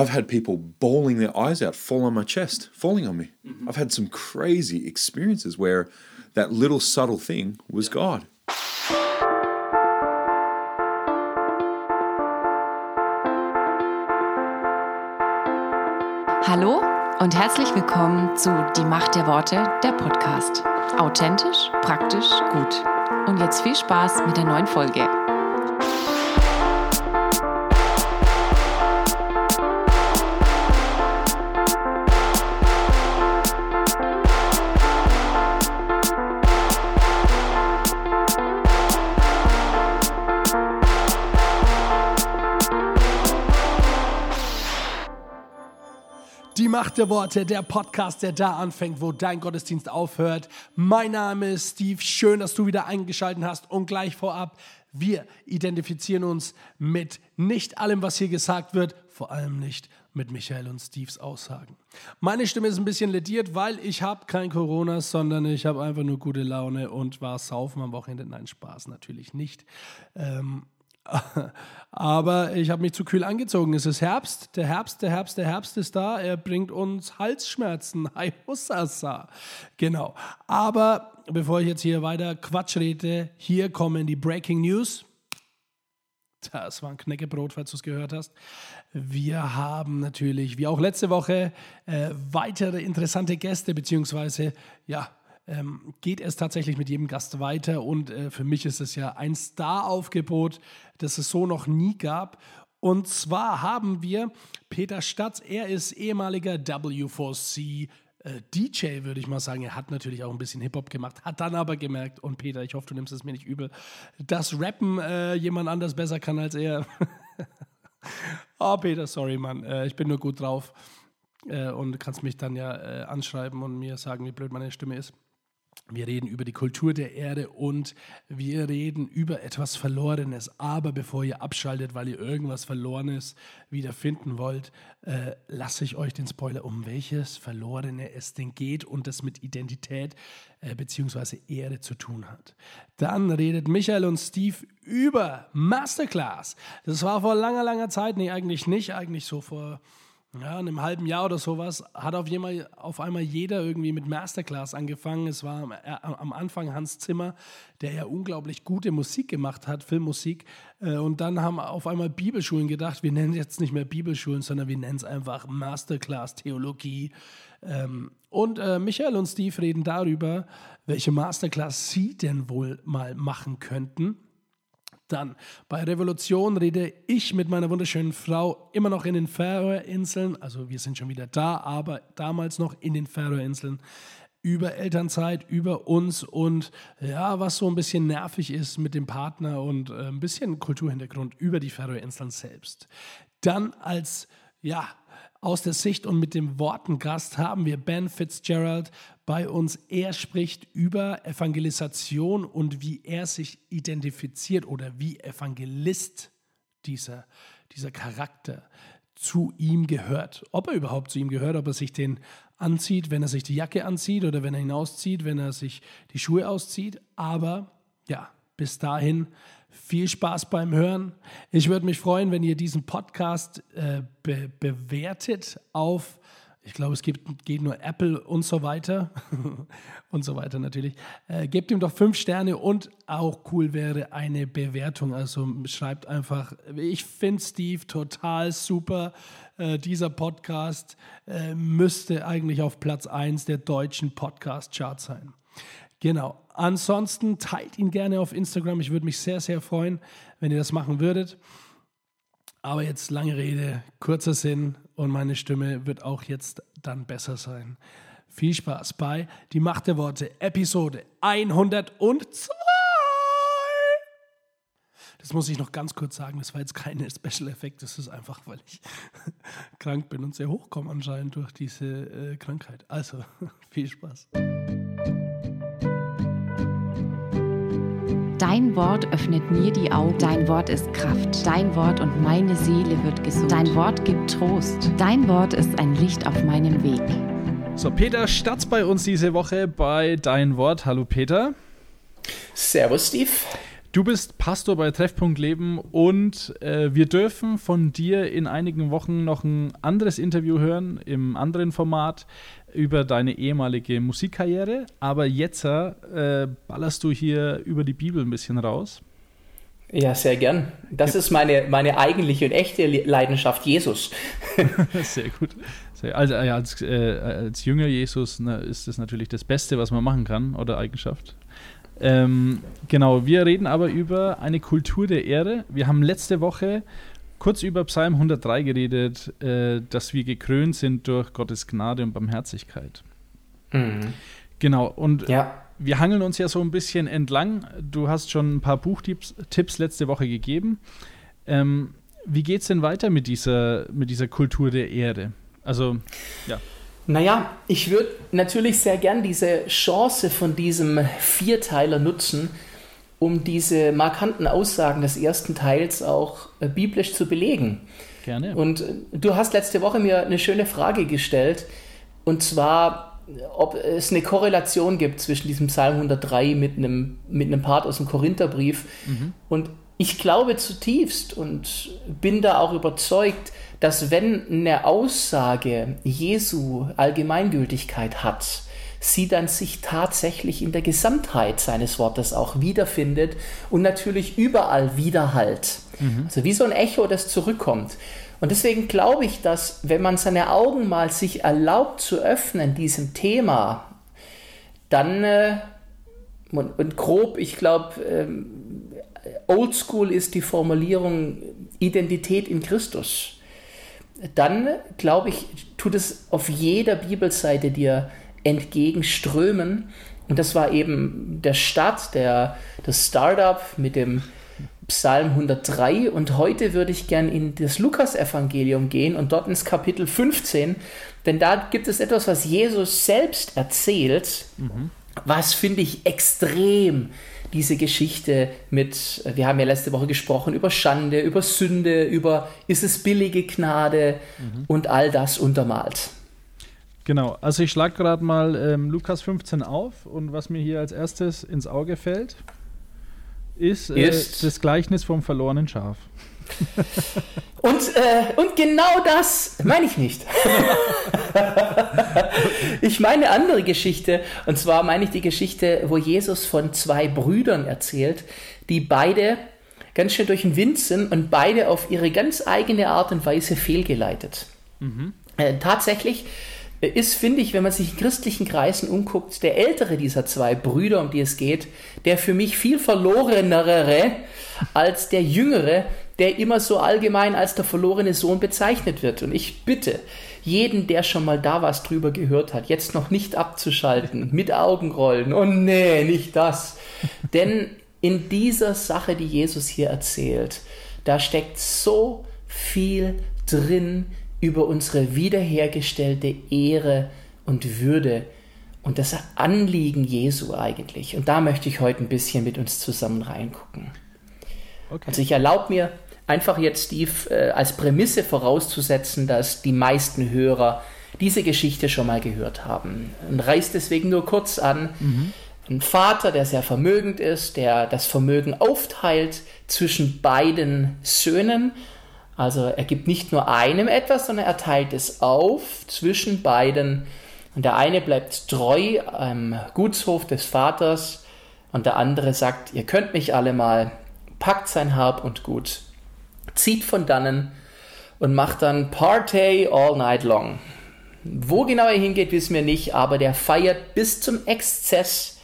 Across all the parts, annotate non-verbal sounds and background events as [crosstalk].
I've had people bawling their eyes out, fall on my chest, falling on me. I've had some crazy experiences where that little subtle thing was God. Hallo und herzlich willkommen zu Die Macht der Worte, der Podcast. Authentisch, praktisch, gut. Und jetzt viel Spaß mit der neuen Folge. Macht der Worte, der Podcast, der da anfängt, wo dein Gottesdienst aufhört. Mein Name ist Steve. Schön, dass du wieder eingeschaltet hast. Und gleich vorab, wir identifizieren uns mit nicht allem, was hier gesagt wird, vor allem nicht mit Michael und Steves Aussagen. Meine Stimme ist ein bisschen lediert, weil ich habe kein Corona, sondern ich habe einfach nur gute Laune und war saufen am Wochenende. Nein, Spaß natürlich nicht. Ähm, [laughs] aber ich habe mich zu kühl angezogen. Es ist Herbst, der Herbst, der Herbst, der Herbst ist da. Er bringt uns Halsschmerzen. [laughs] Hi, Hussasa. Genau. Aber bevor ich jetzt hier weiter Quatsch rede, hier kommen die Breaking News. Das war ein Knäckebrot, falls du es gehört hast. Wir haben natürlich, wie auch letzte Woche, äh, weitere interessante Gäste, beziehungsweise, ja, ähm, geht es tatsächlich mit jedem Gast weiter. Und äh, für mich ist es ja ein Star-Aufgebot, das es so noch nie gab. Und zwar haben wir Peter Statz, er ist ehemaliger W4C. Äh, DJ, würde ich mal sagen. Er hat natürlich auch ein bisschen Hip-Hop gemacht, hat dann aber gemerkt, und Peter, ich hoffe, du nimmst es mir nicht übel, dass Rappen äh, jemand anders besser kann als er. [laughs] oh, Peter, sorry, Mann. Äh, ich bin nur gut drauf. Äh, und kannst mich dann ja äh, anschreiben und mir sagen, wie blöd meine Stimme ist. Wir reden über die Kultur der Erde und wir reden über etwas Verlorenes. Aber bevor ihr abschaltet, weil ihr irgendwas Verlorenes wiederfinden wollt, äh, lasse ich euch den Spoiler, um welches Verlorene es denn geht und das mit Identität äh, bzw. Ehre zu tun hat. Dann redet Michael und Steve über Masterclass. Das war vor langer, langer Zeit, nee, eigentlich nicht, eigentlich so vor ja, in einem halben Jahr oder sowas hat auf, einmal, auf einmal jeder irgendwie mit Masterclass angefangen. Es war am, äh, am, Anfang Hans Zimmer, der ja unglaublich gute Musik gemacht hat, Filmmusik. Äh, und dann haben auf einmal Bibelschulen gedacht, wir nennen jetzt nicht mehr Bibelschulen, sondern wir nennen es einfach Masterclass Theologie. Ähm, und äh, Michael und Steve reden darüber, welche Masterclass sie denn wohl mal machen könnten. Dann. Bei Revolution rede ich mit meiner wunderschönen Frau immer noch in den Färöerinseln, also wir sind schon wieder da, aber damals noch in den Färöerinseln. Über Elternzeit, über uns und ja, was so ein bisschen nervig ist mit dem Partner und äh, ein bisschen Kulturhintergrund über die Färöerinseln selbst. Dann als ja, aus der Sicht und mit dem Wortengast haben wir Ben Fitzgerald bei uns. Er spricht über Evangelisation und wie er sich identifiziert oder wie Evangelist dieser, dieser Charakter zu ihm gehört. Ob er überhaupt zu ihm gehört, ob er sich den anzieht, wenn er sich die Jacke anzieht oder wenn er hinauszieht, wenn er sich die Schuhe auszieht. Aber ja, bis dahin viel Spaß beim Hören. Ich würde mich freuen, wenn ihr diesen Podcast äh, be bewertet auf, ich glaube, es gibt, geht nur Apple und so weiter. [laughs] und so weiter natürlich. Äh, gebt ihm doch fünf Sterne und auch cool wäre eine Bewertung. Also schreibt einfach, ich finde Steve total super. Äh, dieser Podcast äh, müsste eigentlich auf Platz 1 der deutschen Podcast-Charts sein. Genau. Ansonsten teilt ihn gerne auf Instagram. Ich würde mich sehr, sehr freuen, wenn ihr das machen würdet. Aber jetzt lange Rede, kurzer Sinn und meine Stimme wird auch jetzt dann besser sein. Viel Spaß bei Die Macht der Worte, Episode 102. Das muss ich noch ganz kurz sagen, das war jetzt keine Special Effekt, das ist einfach, weil ich [laughs] krank bin und sehr hochkomme anscheinend durch diese äh, Krankheit. Also, [laughs] viel Spaß. Dein Wort öffnet mir die Augen. Dein Wort ist Kraft. Dein Wort und meine Seele wird gesund. Dein Wort gibt Trost. Dein Wort ist ein Licht auf meinem Weg. So, Peter Statz bei uns diese Woche bei Dein Wort. Hallo Peter. Servus, Steve. Du bist Pastor bei Treffpunkt Leben und äh, wir dürfen von dir in einigen Wochen noch ein anderes Interview hören, im anderen Format, über deine ehemalige Musikkarriere. Aber jetzt äh, ballerst du hier über die Bibel ein bisschen raus. Ja, sehr gern. Das ist meine, meine eigentliche und echte Leidenschaft, Jesus. [laughs] sehr gut. Also ja, als, äh, als Jünger Jesus ne, ist das natürlich das Beste, was man machen kann oder Eigenschaft. Ähm, genau, wir reden aber über eine Kultur der Ehre. Wir haben letzte Woche kurz über Psalm 103 geredet, äh, dass wir gekrönt sind durch Gottes Gnade und Barmherzigkeit. Mhm. Genau, und ja. wir hangeln uns ja so ein bisschen entlang. Du hast schon ein paar Buchtipps Tipps letzte Woche gegeben. Ähm, wie geht es denn weiter mit dieser, mit dieser Kultur der Ehre? Also, ja. Naja, ich würde natürlich sehr gern diese Chance von diesem Vierteiler nutzen, um diese markanten Aussagen des ersten Teils auch äh, biblisch zu belegen. Gerne. Und äh, du hast letzte Woche mir eine schöne Frage gestellt, und zwar, ob es eine Korrelation gibt zwischen diesem Psalm 103 mit einem, mit einem Part aus dem Korintherbrief. Mhm. Und ich glaube zutiefst und bin da auch überzeugt, dass wenn eine Aussage Jesu Allgemeingültigkeit hat, sie dann sich tatsächlich in der Gesamtheit seines Wortes auch wiederfindet und natürlich überall widerhallt. Mhm. Also wie so ein Echo, das zurückkommt. Und deswegen glaube ich, dass wenn man seine Augen mal sich erlaubt zu öffnen diesem Thema, dann äh, und, und, grob, ich glaube, ähm, oldschool ist die Formulierung Identität in Christus dann glaube ich, tut es auf jeder Bibelseite dir entgegenströmen. Und das war eben der Start, der, das Startup mit dem Psalm 103. Und heute würde ich gern in das Lukas-Evangelium gehen und dort ins Kapitel 15, denn da gibt es etwas, was Jesus selbst erzählt, mhm. was finde ich extrem diese Geschichte mit, wir haben ja letzte Woche gesprochen über Schande, über Sünde, über ist es billige Gnade mhm. und all das untermalt. Genau, also ich schlage gerade mal ähm, Lukas 15 auf und was mir hier als erstes ins Auge fällt, ist, äh, ist das Gleichnis vom verlorenen Schaf. [laughs] Und, äh, und genau das meine ich nicht. [laughs] ich meine eine andere Geschichte. Und zwar meine ich die Geschichte, wo Jesus von zwei Brüdern erzählt, die beide ganz schön durch den Wind sind und beide auf ihre ganz eigene Art und Weise fehlgeleitet. Mhm. Äh, tatsächlich ist, finde ich, wenn man sich in christlichen Kreisen umguckt, der ältere dieser zwei Brüder, um die es geht, der für mich viel verlorenere als der jüngere, der immer so allgemein als der verlorene Sohn bezeichnet wird. Und ich bitte jeden, der schon mal da was drüber gehört hat, jetzt noch nicht abzuschalten, [laughs] mit Augenrollen. Oh nee, nicht das. Denn in dieser Sache, die Jesus hier erzählt, da steckt so viel drin über unsere wiederhergestellte Ehre und Würde und das Anliegen Jesu eigentlich. Und da möchte ich heute ein bisschen mit uns zusammen reingucken. Okay. Also ich erlaube mir einfach jetzt, Steve, äh, als Prämisse vorauszusetzen, dass die meisten Hörer diese Geschichte schon mal gehört haben. Und reißt deswegen nur kurz an. Mhm. Ein Vater, der sehr vermögend ist, der das Vermögen aufteilt zwischen beiden Söhnen. Also er gibt nicht nur einem etwas, sondern er teilt es auf zwischen beiden. Und der eine bleibt treu am Gutshof des Vaters und der andere sagt, ihr könnt mich alle mal, packt sein Hab und Gut zieht von dannen und macht dann Party all night long. Wo genau er hingeht, wissen wir nicht, aber der feiert bis zum Exzess.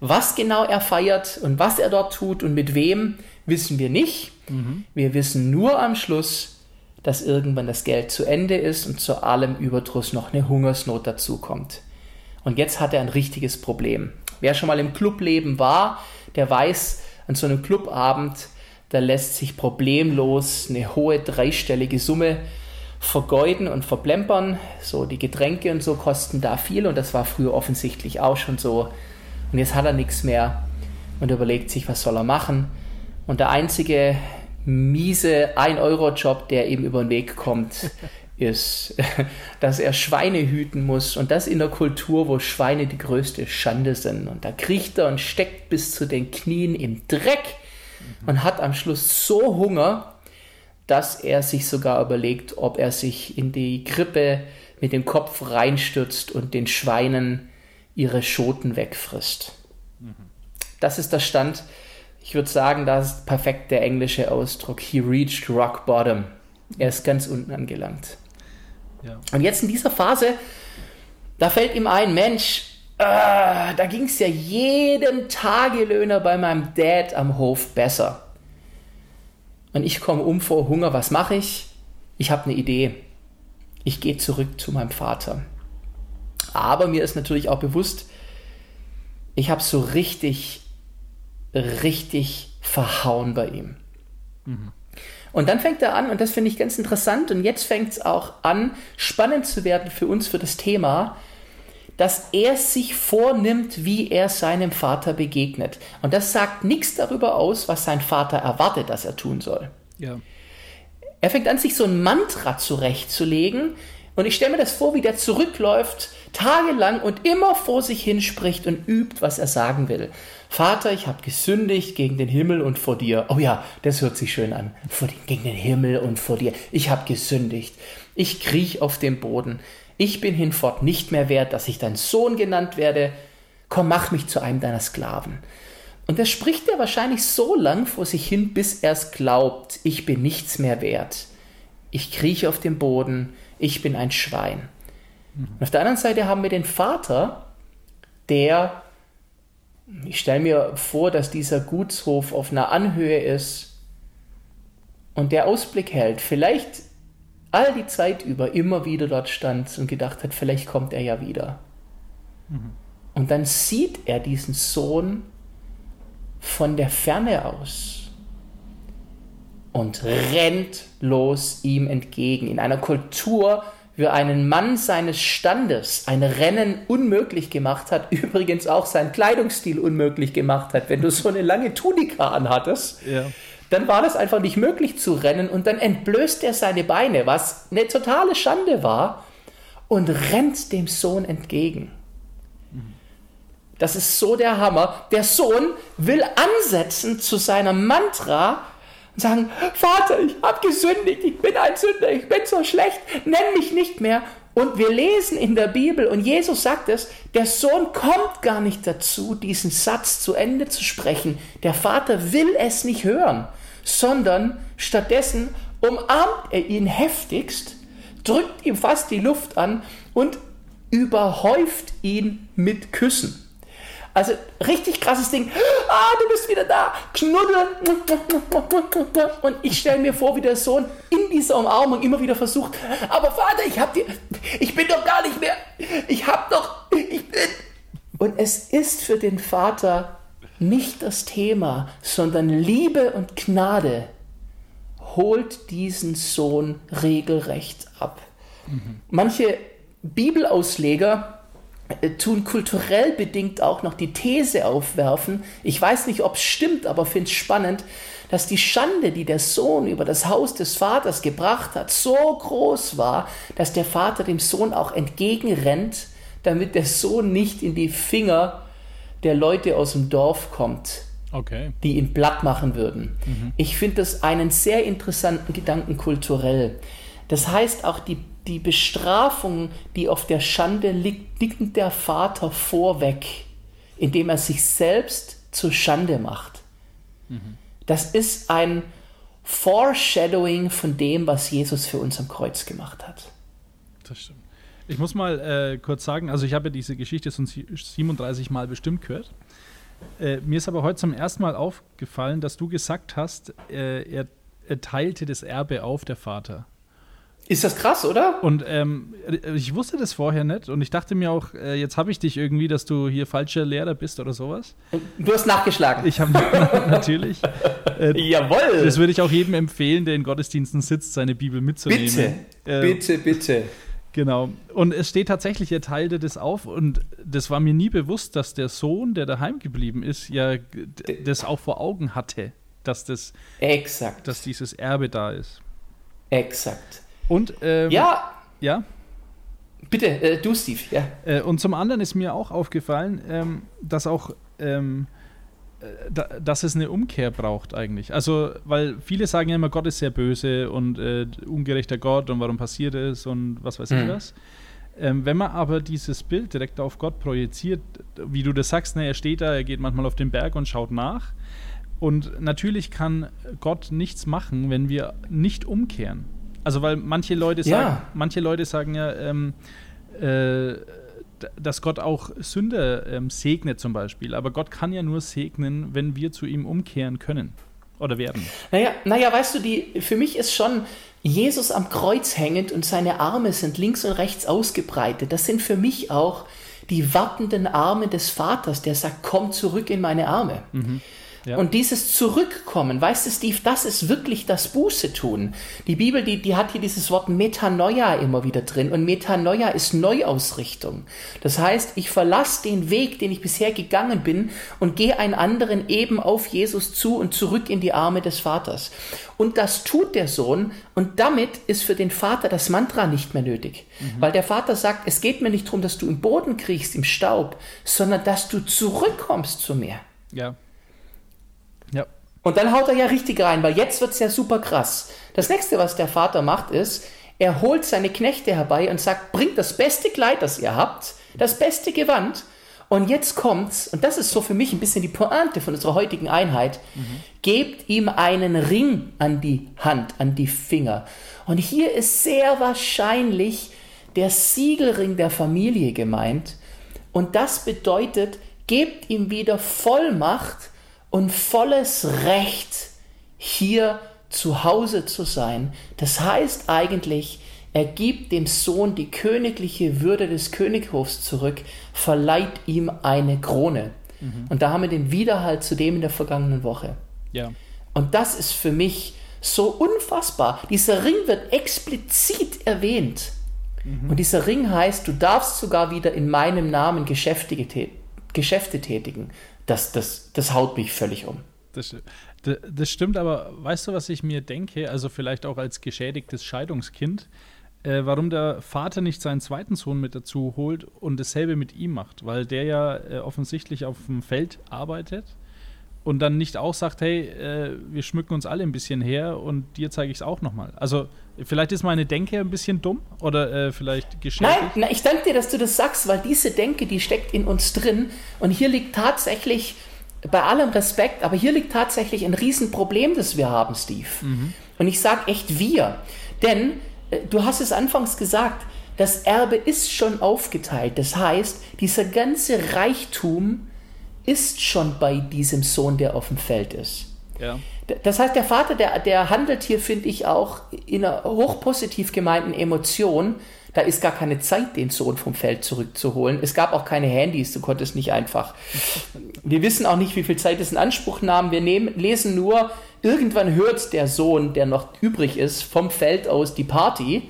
Was genau er feiert und was er dort tut und mit wem, wissen wir nicht. Mhm. Wir wissen nur am Schluss, dass irgendwann das Geld zu Ende ist und zu allem Überdruss noch eine Hungersnot dazukommt. Und jetzt hat er ein richtiges Problem. Wer schon mal im Clubleben war, der weiß, an so einem Clubabend da lässt sich problemlos eine hohe dreistellige Summe vergeuden und verplempern. So die Getränke und so kosten da viel und das war früher offensichtlich auch schon so. Und jetzt hat er nichts mehr und überlegt sich, was soll er machen. Und der einzige miese 1-Euro-Job, der ihm über den Weg kommt, [laughs] ist, [laughs] dass er Schweine hüten muss und das in der Kultur, wo Schweine die größte Schande sind. Und da kriecht er und steckt bis zu den Knien im Dreck und hat am Schluss so Hunger, dass er sich sogar überlegt, ob er sich in die Krippe mit dem Kopf reinstürzt und den Schweinen ihre Schoten wegfrisst. Das ist der Stand. Ich würde sagen, das ist perfekt der englische Ausdruck. He reached rock bottom. Er ist ganz unten angelangt. Ja. Und jetzt in dieser Phase, da fällt ihm ein, Mensch, ah, da ging es ja jedem Tagelöhner bei meinem Dad am Hof besser. Und ich komme um vor Hunger, was mache ich? Ich habe eine Idee. Ich gehe zurück zu meinem Vater. Aber mir ist natürlich auch bewusst, ich habe so richtig, richtig verhauen bei ihm. Und dann fängt er an, und das finde ich ganz interessant, und jetzt fängt es auch an, spannend zu werden für uns, für das Thema, dass er sich vornimmt, wie er seinem Vater begegnet. Und das sagt nichts darüber aus, was sein Vater erwartet, dass er tun soll. Ja. Er fängt an, sich so ein Mantra zurechtzulegen. Und ich stelle mir das vor, wie der zurückläuft, tagelang und immer vor sich hin spricht und übt, was er sagen will. Vater, ich habe gesündigt gegen den Himmel und vor dir. Oh ja, das hört sich schön an. Vor den, gegen den Himmel und vor dir. Ich habe gesündigt. Ich kriech auf dem Boden. Ich bin hinfort nicht mehr wert, dass ich dein Sohn genannt werde. Komm, mach mich zu einem deiner Sklaven. Und das spricht er wahrscheinlich so lang vor sich hin, bis er es glaubt, ich bin nichts mehr wert. Ich krieche auf dem Boden, ich bin ein Schwein. Und auf der anderen Seite haben wir den Vater, der, ich stelle mir vor, dass dieser Gutshof auf einer Anhöhe ist und der Ausblick hält, vielleicht all die Zeit über immer wieder dort stand und gedacht hat, vielleicht kommt er ja wieder. Und dann sieht er diesen Sohn von der Ferne aus und rennt los ihm entgegen. In einer Kultur, wie einen Mann seines Standes ein Rennen unmöglich gemacht hat, [laughs] übrigens auch sein Kleidungsstil unmöglich gemacht hat. Wenn du so eine lange Tunika anhattest, Ja. Dann war das einfach nicht möglich zu rennen und dann entblößt er seine Beine, was eine totale Schande war, und rennt dem Sohn entgegen. Das ist so der Hammer. Der Sohn will ansetzen zu seiner Mantra und sagen, Vater, ich habe gesündigt, ich bin ein Sünder, ich bin so schlecht, nenn mich nicht mehr. Und wir lesen in der Bibel, und Jesus sagt es, der Sohn kommt gar nicht dazu, diesen Satz zu Ende zu sprechen. Der Vater will es nicht hören, sondern stattdessen umarmt er ihn heftigst, drückt ihm fast die Luft an und überhäuft ihn mit Küssen. Also richtig krasses Ding. Ah, du bist wieder da. Knuddeln. Und ich stelle mir vor, wie der Sohn in dieser Umarmung immer wieder versucht. Aber Vater, ich hab dir, ich bin doch gar nicht mehr. Ich hab doch, ich bin. Und es ist für den Vater nicht das Thema, sondern Liebe und Gnade holt diesen Sohn regelrecht ab. Manche Bibelausleger äh, tun kulturell bedingt auch noch die These aufwerfen. Ich weiß nicht, ob es stimmt, aber finde es spannend, dass die Schande, die der Sohn über das Haus des Vaters gebracht hat, so groß war, dass der Vater dem Sohn auch entgegenrennt, damit der Sohn nicht in die Finger der Leute aus dem Dorf kommt, Okay. die ihn platt machen würden. Ich finde das einen sehr interessanten Gedanken kulturell. Das heißt, auch die, die Bestrafung, die auf der Schande liegt, liegt der Vater vorweg, indem er sich selbst zur Schande macht. Das ist ein Foreshadowing von dem, was Jesus für uns am Kreuz gemacht hat. Das stimmt. Ich muss mal äh, kurz sagen, also ich habe ja diese Geschichte schon sie- 37 Mal bestimmt gehört. Äh, mir ist aber heute zum ersten Mal aufgefallen, dass du gesagt hast, äh, er, er teilte das Erbe auf, der Vater. Ist das krass, oder? Und ähm, ich wusste das vorher nicht und ich dachte mir auch, äh, jetzt habe ich dich irgendwie, dass du hier falscher Lehrer bist oder sowas. Du hast nachgeschlagen. Ich habe natürlich. [laughs] Äh, Jawohl. das würde ich auch jedem empfehlen, der in Gottesdiensten sitzt, seine Bibel mitzunehmen. Bitte, Äh, bitte, bitte. Genau. Und es steht tatsächlich, er teilte das auf und das war mir nie bewusst, dass der Sohn, der daheim geblieben ist, ja das auch vor Augen hatte, dass, das, Exakt. dass dieses Erbe da ist. Exakt. Und, ähm, Ja, ja. bitte, äh, du, Steve. Ja. Äh, und zum anderen ist mir auch aufgefallen, ähm, dass auch ähm, dass es eine Umkehr braucht eigentlich. Also, weil viele sagen ja immer, Gott ist sehr böse und äh, ungerechter Gott und warum passiert es und was weiß ich was. Ähm, wenn man aber dieses Bild direkt auf Gott projiziert, wie du das sagst, ne, er steht da, er geht manchmal auf den Berg und schaut nach. Und natürlich kann Gott nichts machen, wenn wir nicht umkehren. Also weil manche Leute sagen, Ja. manche Leute sagen ja, ähm, äh, dass Gott auch Sünder ähm, segnet zum Beispiel. Aber Gott kann ja nur segnen, wenn wir zu ihm umkehren können oder werden. Naja, naja, weißt du, die, für mich ist schon Jesus am Kreuz hängend und seine Arme sind links und rechts ausgebreitet. Das sind für mich auch die wartenden Arme des Vaters, der sagt, komm zurück in meine Arme. Ja. Und dieses Zurückkommen, weißt du, Steve, das ist wirklich das Buße tun. Die Bibel, die, die hat hier dieses Wort Metanoia immer wieder drin. Und Metanoia ist Neuausrichtung. Das heißt, ich verlasse den Weg, den ich bisher gegangen bin und gehe einen anderen eben auf Jesus zu und zurück in die Arme des Vaters. Und das tut der Sohn und damit ist für den Vater das Mantra nicht mehr nötig. Weil der Vater sagt, es geht mir nicht darum, dass du im Boden kriechst, im Staub, sondern dass du zurückkommst zu mir. Ja. Und dann haut er ja richtig rein, weil jetzt wird's ja super krass. Das nächste, was der Vater macht, ist, er holt seine Knechte herbei und sagt, bringt das beste Kleid, das ihr habt, das beste Gewand. Und jetzt kommt's, und das ist so für mich ein bisschen die Pointe von unserer heutigen Einheit, gebt ihm einen Ring an die Hand, an die Finger. Und hier ist sehr wahrscheinlich der Siegelring der Familie gemeint. Und das bedeutet, gebt ihm wieder Vollmacht und volles Recht, hier zu Hause zu sein. Das heißt eigentlich, er gibt dem Sohn die königliche Würde des Könighofs zurück, verleiht ihm eine Krone. Und da haben wir den Widerhalt zu dem in der vergangenen Woche. Ja. Und das ist für mich so unfassbar. Dieser Ring wird explizit erwähnt. Und dieser Ring heißt, du darfst sogar wieder in meinem Namen Geschäfte, Geschäfte tätigen. Das, das, das haut mich völlig um. Das, das stimmt, aber weißt du, was ich mir denke? Also vielleicht auch als geschädigtes Scheidungskind, äh, warum der Vater nicht seinen zweiten Sohn mit dazu holt und dasselbe mit ihm macht, weil der ja äh, offensichtlich auf dem Feld arbeitet und dann nicht auch sagt, hey, äh, wir schmücken uns alle ein bisschen her und dir zeige ich es auch nochmal. Also vielleicht ist meine Denke ein bisschen dumm oder äh, vielleicht geschädigt. Nein, na, ich danke dir, dass du das sagst, weil diese Denke, die steckt in uns drin. Und hier liegt tatsächlich, bei allem Respekt, aber hier liegt tatsächlich ein Riesenproblem, das wir haben, Steve. Und ich sage echt wir. Denn äh, du hast es anfangs gesagt, das Erbe ist schon aufgeteilt. Das heißt, dieser ganze Reichtum ist schon bei diesem Sohn, der auf dem Feld ist. Ja. Das heißt, der Vater, der, der handelt hier, finde ich, auch in einer hochpositiv gemeinten Emotion. Da ist gar keine Zeit, den Sohn vom Feld zurückzuholen. Es gab auch keine Handys, du konntest nicht einfach. Wir wissen auch nicht, wie viel Zeit es in Anspruch nahm. Wir nehmen, lesen nur, irgendwann hört der Sohn, der noch übrig ist, vom Feld aus die Party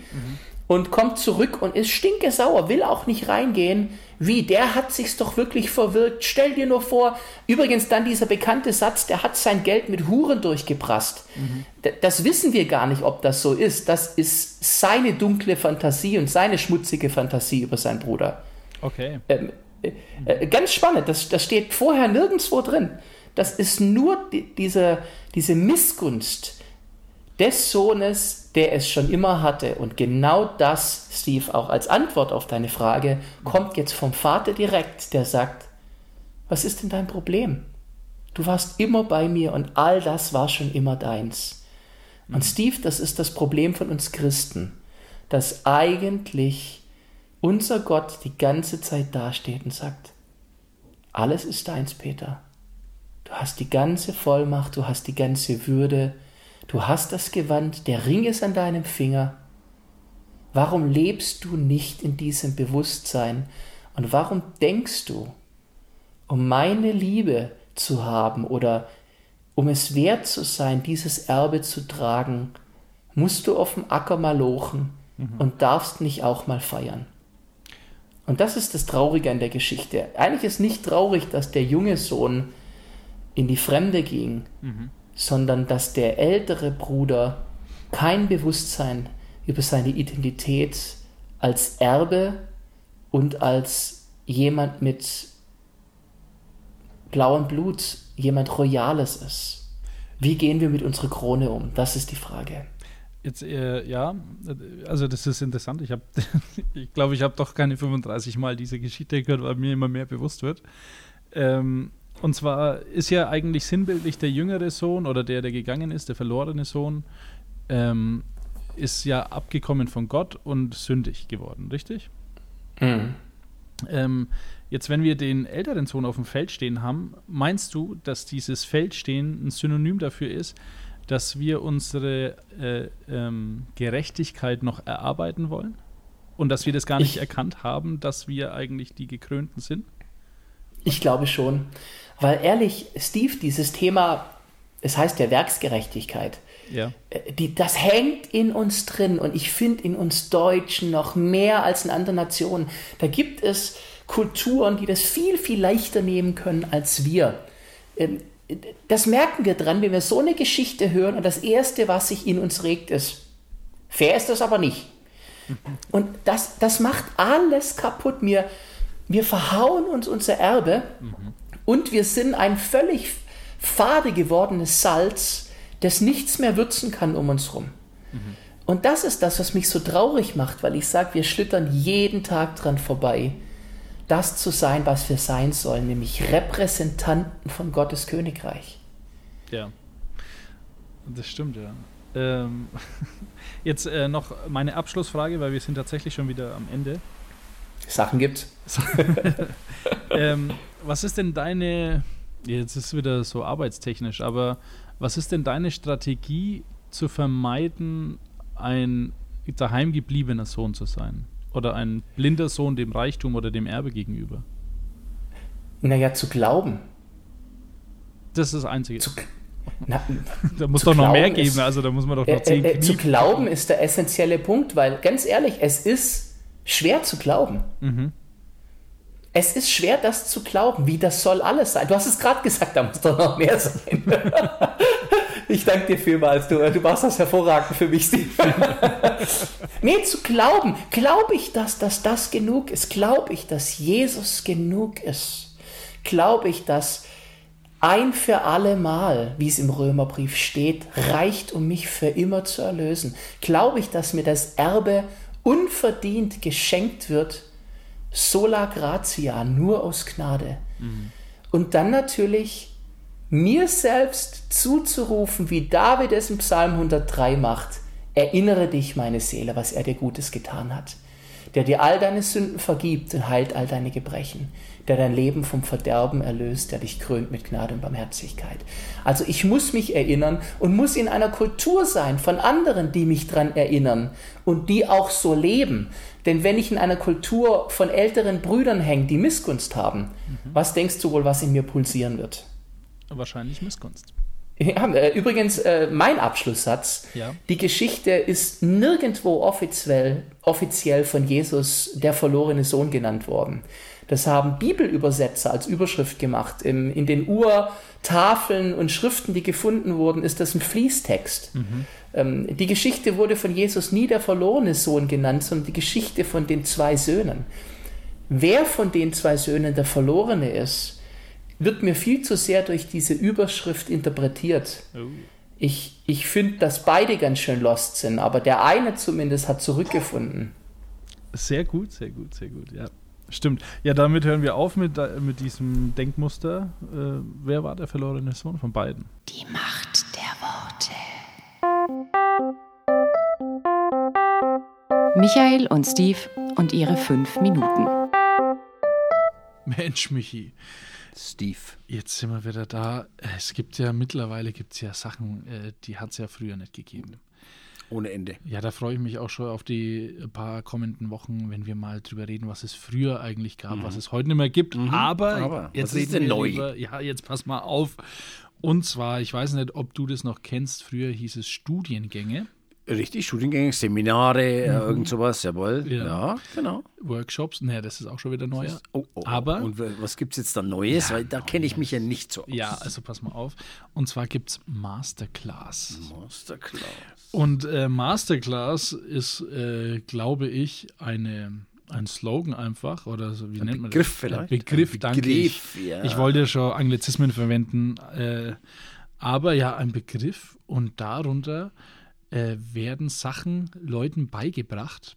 und kommt zurück und ist stinkesauer, will auch nicht reingehen. Wie, der hat sich's doch wirklich verwirkt. Stell dir nur vor, übrigens dann dieser bekannte Satz, der hat sein Geld mit Huren durchgeprasst. D- Das wissen wir gar nicht, ob das so ist. Das ist seine dunkle Fantasie und seine schmutzige Fantasie über seinen Bruder. Okay. Ähm, äh, äh, ganz spannend, das, das steht vorher nirgendwo drin. Das ist nur die, diese, diese Missgunst des Sohnes, der es schon immer hatte. Und genau das, Steve, auch als Antwort auf deine Frage, kommt jetzt vom Vater direkt, der sagt, was ist denn dein Problem? Du warst immer bei mir und all das war schon immer deins. Und Steve, das ist das Problem von uns Christen, dass eigentlich unser Gott die ganze Zeit dasteht und sagt, alles ist deins, Peter. Du hast die ganze Vollmacht, du hast die ganze Würde, du hast das Gewand, der Ring ist an deinem Finger. Warum lebst du nicht in diesem Bewusstsein? Und warum denkst du, um meine Liebe zu haben oder um es wert zu sein, dieses Erbe zu tragen, musst du auf dem Acker mal lochen und darfst nicht auch mal feiern? Und das ist das Traurige an der Geschichte. Eigentlich ist nicht traurig, dass der junge Sohn in die Fremde ging, sondern dass der ältere Bruder kein Bewusstsein über seine Identität als Erbe und als jemand mit blauem Blut jemand Royales ist. Wie gehen wir mit unserer Krone um? Das ist die Frage. Jetzt, äh, ja, also das ist interessant. Ich habe, [laughs] ich glaube, ich habe doch keine 35 Mal diese Geschichte gehört, weil mir immer mehr bewusst wird. Ähm, und zwar ist ja eigentlich sinnbildlich der jüngere Sohn oder der, der gegangen ist, der verlorene Sohn, ähm, ist ja abgekommen von Gott und sündig geworden, richtig? Mhm. Ähm, jetzt, wenn wir den älteren Sohn auf dem Feld stehen haben, meinst du, dass dieses Feldstehen ein Synonym dafür ist, dass wir unsere äh, ähm, Gerechtigkeit noch erarbeiten wollen? Und dass wir das gar nicht Ich- erkannt haben, dass wir eigentlich die Gekrönten sind? Ich glaube schon. Weil ehrlich, Steve, dieses Thema, es heißt ja Werksgerechtigkeit, Ja. äh, die, das hängt in uns drin und ich finde in uns Deutschen noch mehr als in anderen Nationen. Da gibt es Kulturen, die das viel, viel leichter nehmen können als wir. Ähm, Das merken wir dran, wenn wir so eine Geschichte hören und das Erste, was sich in uns regt, ist, fair ist das aber nicht. Und das, das macht alles kaputt. Wir, wir verhauen uns unser Erbe und wir sind ein völlig fade gewordenes Salz, das nichts mehr würzen kann um uns rum. Und das ist das, was mich so traurig macht, weil ich sage, wir schlittern jeden Tag dran vorbei, das zu sein, was wir sein sollen, nämlich Repräsentanten von Gottes Königreich. Ja. Das stimmt, ja. Ähm, [laughs] jetzt äh, noch meine Abschlussfrage, weil wir sind tatsächlich schon wieder am Ende. Sachen gibt's. [laughs] ähm, was ist denn deine, jetzt ist es wieder so arbeitstechnisch, aber was ist denn deine Strategie zu vermeiden, ein daheimgebliebener Sohn zu sein? Oder ein blinder Sohn dem Reichtum oder dem Erbe gegenüber? Naja, zu glauben. Das ist das Einzige. Zu, na, [laughs] da muss doch noch mehr glauben ist- geben, also da muss man doch Äh, noch zehn äh, äh, zu glauben ist der essentielle Punkt, weil ganz ehrlich, es ist schwer zu glauben. Mhm. Es ist schwer, das zu glauben, wie das soll alles sein. Du hast es gerade gesagt, da muss doch noch mehr sein. [laughs] ich danke dir vielmals, du, du machst das hervorragend für mich, Steve. [laughs] nee, zu glauben, glaube ich, dass, dass das genug ist? Glaube ich, dass Jesus genug ist? Glaube ich, dass ein für alle Mal, wie es im Römerbrief steht, reicht, um mich für immer zu erlösen? Glaube ich, dass mir das Erbe unverdient geschenkt wird, sola gratia, nur aus Gnade? Und dann natürlich mir selbst zuzurufen, wie David es im Psalm 103 macht, erinnere dich, meine Seele, was er dir Gutes getan hat, der dir all deine Sünden vergibt und heilt all deine Gebrechen, der dein Leben vom Verderben erlöst, der dich krönt mit Gnade und Barmherzigkeit. Also ich muss mich erinnern und muss in einer Kultur sein von anderen, die mich dran erinnern und die auch so leben. Denn wenn ich in einer Kultur von älteren Brüdern hänge, die Missgunst haben, was denkst du wohl, was in mir pulsieren wird? Wahrscheinlich Missgunst. Äh, übrigens, äh, mein Abschlusssatz. Ja. Die Geschichte ist nirgendwo offiziell, offiziell von Jesus der verlorene Sohn genannt worden. Das haben Bibelübersetzer als Überschrift gemacht. Im, in den Urtafeln und Schriften, die gefunden wurden, ist das ein Fließtext. Ähm, die Geschichte wurde von Jesus nie der verlorene Sohn genannt, sondern die Geschichte von den zwei Söhnen. Wer von den zwei Söhnen der Verlorene ist, wird mir viel zu sehr durch diese Überschrift interpretiert. Oh. Ich, ich finde, dass beide ganz schön lost sind, aber der eine zumindest hat zurückgefunden. Sehr gut, sehr gut, sehr gut, ja. Stimmt. Ja, damit hören wir auf mit, da- mit diesem Denkmuster. Äh, wer war der verlorene Sohn von beiden? Die Macht der Worte. Michael und Steve und ihre fünf Minuten. Mensch, Michi, Steve. jetzt sind wir wieder da. Es gibt ja mittlerweile gibt's ja Sachen, äh, die hat es ja früher nicht gegeben. Ohne Ende. Ja, da freue ich mich auch schon auf die paar kommenden Wochen, wenn wir mal drüber reden, was es früher eigentlich gab, was es heute nicht mehr gibt. Aber, Aber jetzt reden wir neu? Über, ja, jetzt pass mal auf. Und zwar, ich weiß nicht, ob du das noch kennst, früher hieß es Studiengänge, Richtig, Studiengänge, Seminare, äh, irgend sowas, jawohl. Ja. Ja, genau. Workshops. Naja, das ist auch schon wieder neuer. Oh, oh, Aber- Und w- was gibt es jetzt da Neues? Weil da kenne ich mich ja nicht so aus. Ja, also pass mal auf. Und zwar gibt es Masterclass. Masterclass. Und äh, Masterclass ist, äh, glaube ich, eine, ein Slogan einfach oder so, wie nennt man Begriff das? vielleicht? Begriff, Ein danke. Begriff, ich, ja. ich wollte schon Anglizismen verwenden, äh, aber ja, ein Begriff und darunter äh, werden Sachen Leuten beigebracht,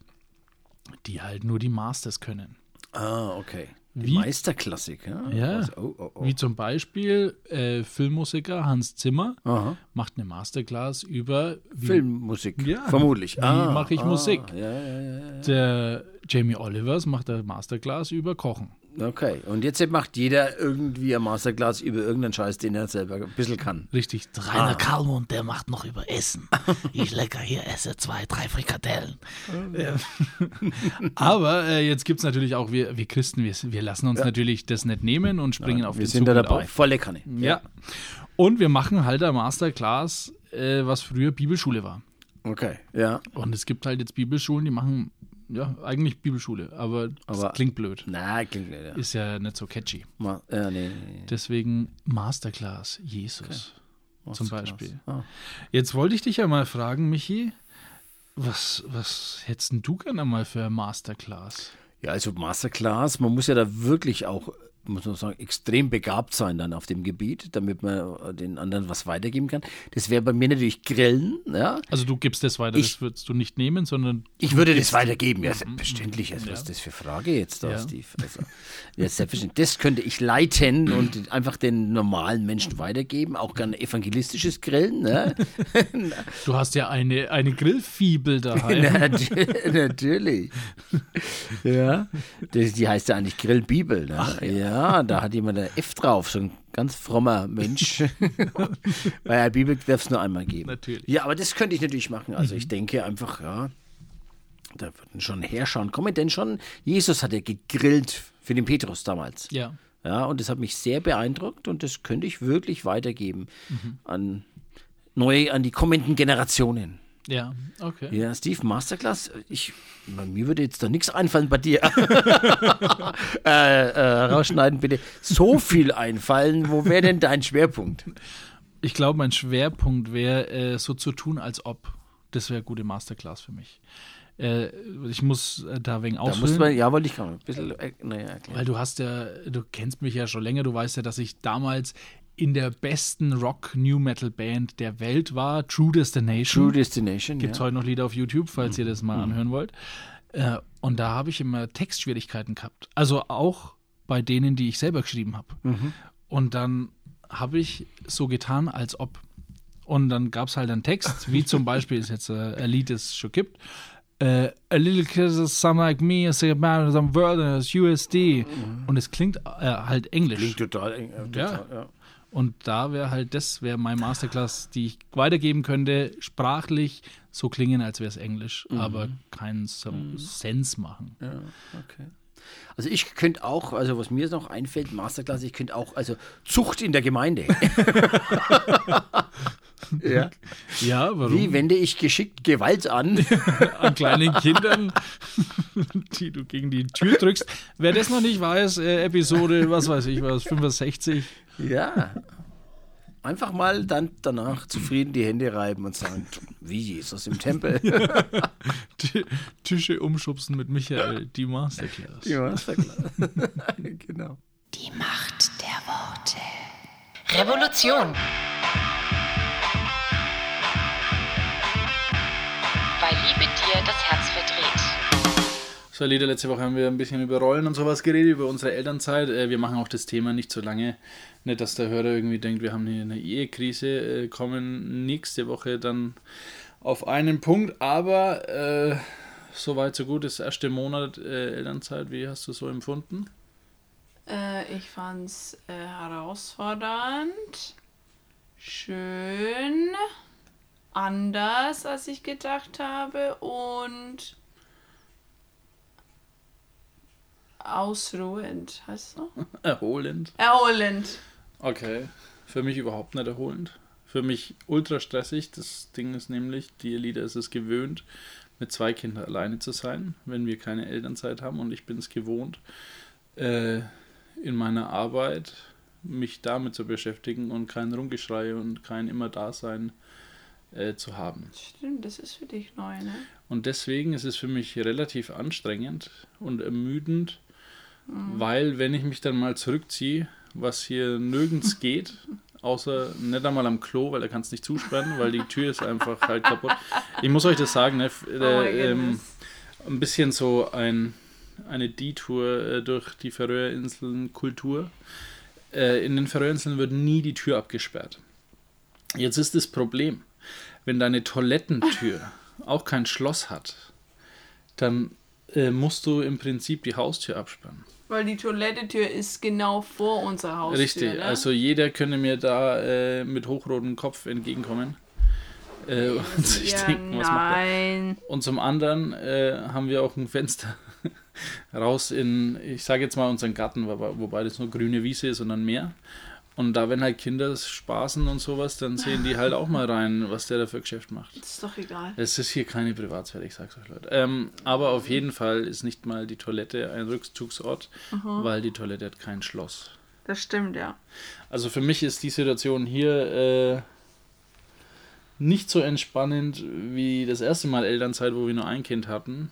die halt nur die Masters können. Ah, okay. Die Wie- Meisterklassik, ja? Ja. Also, oh, oh, oh. Wie zum Beispiel äh, Filmmusiker Hans Zimmer Aha. macht eine Masterclass über wie, Filmmusik, Ja. vermutlich. Wie ah, mache ich ah, Musik? Ja, ja. Der Jamie Olivers macht eine Masterclass über Kochen. Okay, und jetzt macht jeder irgendwie ein Masterclass über irgendeinen Scheiß, den er selber ein bisschen kann. Richtig. Rainer Kalmund, der macht noch über Essen. [laughs] Ich lecker hier esse zwei, drei Frikadellen. [laughs] Aber äh, jetzt gibt es natürlich auch, wir, wir Christen, wir, wir lassen uns natürlich das nicht nehmen und springen auf Wir den sind Zug da dabei. auf. Volle Kanne. Ja. Und wir machen halt eine Masterclass, äh, was früher Bibelschule war. Okay, ja. Und es gibt halt jetzt Bibelschulen, die machen, ja, eigentlich Bibelschule, aber, das Aber- klingt blöd. Na, klingt nicht. Ja. Ist ja nicht so catchy. Ma ja, nee, nee, nee. Deswegen Masterclass Jesus zum Masterclass. Beispiel. Ah. Jetzt wollte ich dich ja mal fragen, Michi, was, was hättest du gerne mal für Masterclass? Ja, also Masterclass, man muss ja da wirklich auch, muss man sagen, extrem begabt sein dann auf dem Gebiet, damit man den anderen was weitergeben kann. Das wäre bei mir natürlich Grillen, ja. Also du gibst das weiter, Ich- das würdest du nicht nehmen, sondern Ich würde das weitergeben, ja, selbstverständlich. Also, was ist das für Frage jetzt da, Ja. Steve? Also, ja, selbstverständlich. Das könnte ich leiten und einfach den normalen Menschen weitergeben, auch gerne evangelistisches Grillen. Ne? [laughs] du hast ja eine, eine Grillfibel daheim. [laughs] Nat- Natürlich. [laughs] Ja. Das, die heißt ja eigentlich Grillbibel. Ne? ja. Da hat jemand ein F drauf, so ein ganz frommer Mensch. [laughs] Weil eine Bibel darf es nur einmal geben. Natürlich. Ja, aber das könnte ich natürlich machen. Also Mhm. ich denke einfach, ja, da würden schon Herrscher kommen, denn schon Jesus hat ja gegrillt für den Petrus damals. Ja. Ja, und das hat mich sehr beeindruckt und das könnte ich wirklich weitergeben Mhm. an neue, an die kommenden Generationen. Ja, okay. Ja, Steve, Masterclass, ich, mir würde jetzt doch nichts einfallen bei dir. [laughs] äh, äh, rausschneiden bitte. So viel einfallen, wo wäre denn dein Schwerpunkt? Ich glaube, mein Schwerpunkt wäre, äh, so zu tun, als ob. Das wäre gute Masterclass für mich. Äh, ich muss äh, da wegen Da muss ausholen. man, ja, wollte ich gerade ein bisschen, äh, naja, erklären. Weil du hast ja, du kennst mich ja schon länger, du weißt ja, dass ich damals in der besten Rock-New-Metal-Band der Welt war, True Destination. True Destination, Gibt es ja. heute noch Lieder auf YouTube, falls ihr das mal anhören wollt. Äh, und da habe ich immer Textschwierigkeiten gehabt. Also auch bei denen, die ich selber geschrieben habe. Und dann habe ich so getan, als ob. Und dann gab es halt einen Text, wie zum [laughs] Beispiel, ist jetzt äh, ein Lied, das es schon gibt. Äh, a little kiss of some like me, is about some word as USD. Und es klingt äh, halt Englisch. Klingt total, eng, äh, total ja. Und da wäre halt, das wäre mein Masterclass, die ich weitergeben könnte, sprachlich so klingen, als wäre es Englisch, aber keinen so Sense machen. Ja, okay. Also ich könnte auch, also was mir jetzt noch einfällt, Masterclass, ich könnte auch, also Zucht in der Gemeinde. [laughs] ja. Ja, warum? Wie wende ich geschickt Gewalt an? [laughs] An kleinen Kindern, [laughs] die du gegen die Tür drückst. Wer das noch nicht weiß, äh, Episode, was weiß ich was, 65. ja. Einfach mal dann danach zufrieden die Hände reiben und sagen, wie Jesus im Tempel. [laughs] Tische umschubsen mit Michael, die Masterclass. Die Masterclass. [laughs] genau. Die Macht der Worte. Revolution. Weil Liebe dir das Herz verdreht. So, Lieder, letzte Woche haben wir ein bisschen über Rollen und sowas geredet, über unsere Elternzeit. Äh, Wir machen auch das Thema nicht so lange. Nicht, dass der Hörer irgendwie denkt, wir haben hier eine Ehekrise, äh, kommen nächste Woche dann auf einen Punkt. Aber äh, soweit, so gut. Das erste Monat äh, Elternzeit, wie hast du so empfunden? Äh, ich fand's äh, herausfordernd, schön, anders, als ich gedacht habe und ausruhend, heißt du? [laughs] Erholend. Erholend. Okay. Für mich überhaupt nicht erholend. Für mich ultra stressig. Das Ding ist nämlich, die Lieder ist es gewöhnt, mit zwei Kindern alleine zu sein, wenn wir keine Elternzeit haben. Und ich bin es gewohnt, äh, in meiner Arbeit mich damit zu beschäftigen und kein Rumgeschrei und kein immer Dasein äh, zu haben. Stimmt, das ist für dich neu, ne? Und deswegen ist es für mich relativ anstrengend und ermüdend, weil wenn ich mich dann mal zurückziehe, was hier nirgends [laughs] geht, außer nicht einmal am Klo, weil da kannst nicht zusperren, weil die Tür ist einfach halt kaputt. Ich muss euch das sagen, ne? Oh äh, ähm, ein bisschen so ein, eine Detour äh, durch die Färöerinseln Kultur. Äh, in den Färöerinseln wird nie die Tür abgesperrt. Jetzt ist das Problem, wenn deine Toilettentür auch kein Schloss hat, dann äh, musst du im Prinzip die Haustür absperren. Weil die Toilettetür ist genau vor unserer Haustür. Richtig, ne? also jeder könnte mir da äh, mit hochrotem Kopf entgegenkommen äh, [laughs] und sich ja, denken, was macht er? nein. Und zum anderen äh, haben wir auch ein Fenster [laughs] raus in, ich sage jetzt mal unseren Garten, wobei, wobei das nur grüne Wiese ist und dann Meer. Und da, wenn halt Kinder spaßen und sowas, dann sehen die halt auch mal rein, was der da für Geschäft macht. Ist doch egal. Es ist hier keine Privatsphäre, ich sag's euch Leute. Ähm, aber auf jeden Fall ist nicht mal die Toilette ein Rückzugsort, weil die Toilette hat kein Schloss. Das stimmt, ja. Also für mich ist die Situation hier äh, nicht so entspannend wie das erste Mal Elternzeit, wo wir nur ein Kind hatten.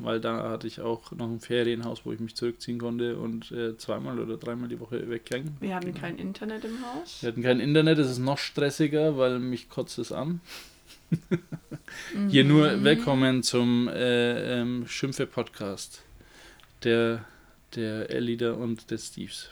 Weil da hatte ich auch noch ein Ferienhaus, wo ich mich zurückziehen konnte und äh, zweimal oder dreimal die Woche wegging. Wir hatten kein Internet im Haus. Wir hatten kein Internet, das ist noch stressiger, weil mich kotzt es an. Hier nur willkommen zum äh, ähm, Schimpfe-Podcast der, der Elida und des Steves.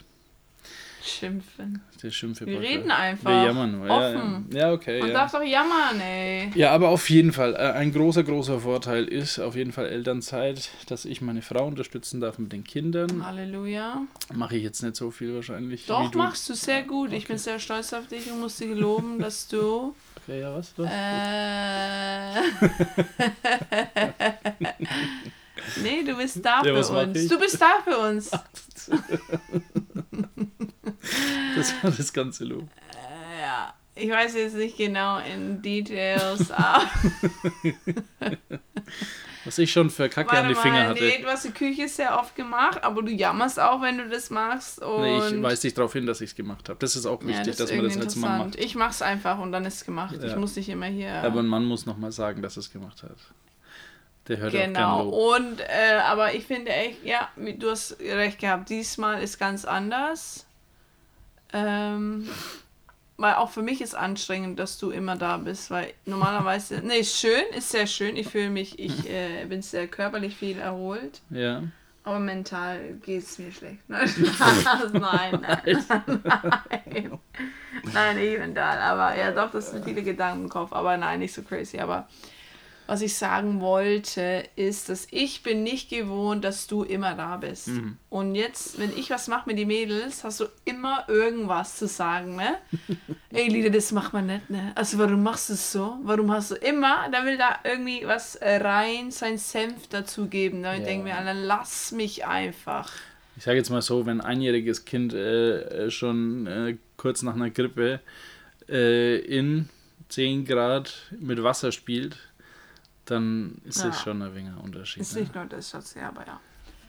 Schimpfen. Der Schimpfe Wir reden einfach. Wir jammern nur. Ja, ja. Offen. ja, okay. Man ja. darf doch jammern, ey. Ja, aber auf jeden Fall, äh, ein großer, großer Vorteil ist auf jeden Fall Elternzeit, dass ich meine Frau unterstützen darf mit den Kindern. Halleluja. Mache ich jetzt nicht so viel wahrscheinlich. Doch, du. machst du sehr gut. Ich bin sehr stolz auf dich und muss dir loben, dass du. Okay, ja, was? was? Äh, [laughs] nee, du bist da Ja, für uns. Du bist da für uns. [laughs] Das war das ganze Lob. Ja. Ich weiß jetzt nicht genau in Details, [laughs] aber. Was ich schon für Kacke an Warte die Finger mal, hatte. nee, du hast die Küche sehr oft gemacht, aber du jammerst auch, wenn du das machst. Und Nee, ich weise dich darauf hin, dass ich es gemacht habe. Das ist auch ja, wichtig, das dass man das als Mann macht. Ich mach's einfach und dann ist es gemacht. Ich Ja. muss nicht immer hier. Aber ein Mann muss nochmal sagen, dass er es gemacht hat. Der hört auch Genau, gerne Lob. und äh, aber ich finde echt, ja, du hast recht gehabt, diesmal ist ganz anders. Ähm, weil auch für mich ist anstrengend, dass du immer da bist, weil normalerweise, [laughs] nee, ist schön, ist sehr schön, ich fühle mich, ich äh, bin sehr körperlich viel erholt, Ja. aber mental geht es mir schlecht. [laughs] [laughs] Nein, nein, nein, nein, nein, nicht mental, aber ja doch, das sind viele Gedanken im Kopf, aber nein, nicht so crazy, aber was ich sagen wollte, ist, dass ich bin nicht gewohnt, dass du immer da bist. Und jetzt, wenn ich was mache mit den Mädels, hast du immer irgendwas zu sagen, ne? [laughs] Ey, Lieder, das macht man nicht, ne? Also warum machst du es so? Warum hast du immer, da will da irgendwie was äh, rein, sein Senf dazugeben. Ne? Ich denke mir, Alter, lass mich einfach. Ich sage jetzt mal so, wenn ein einjähriges Kind äh, äh, schon äh, kurz nach einer Grippe äh, in 10 Grad mit Wasser spielt, dann ist Ja. es schon ein wenig ein Unterschied. Ist Ne? nicht nur das, Schatz, ja, aber ja.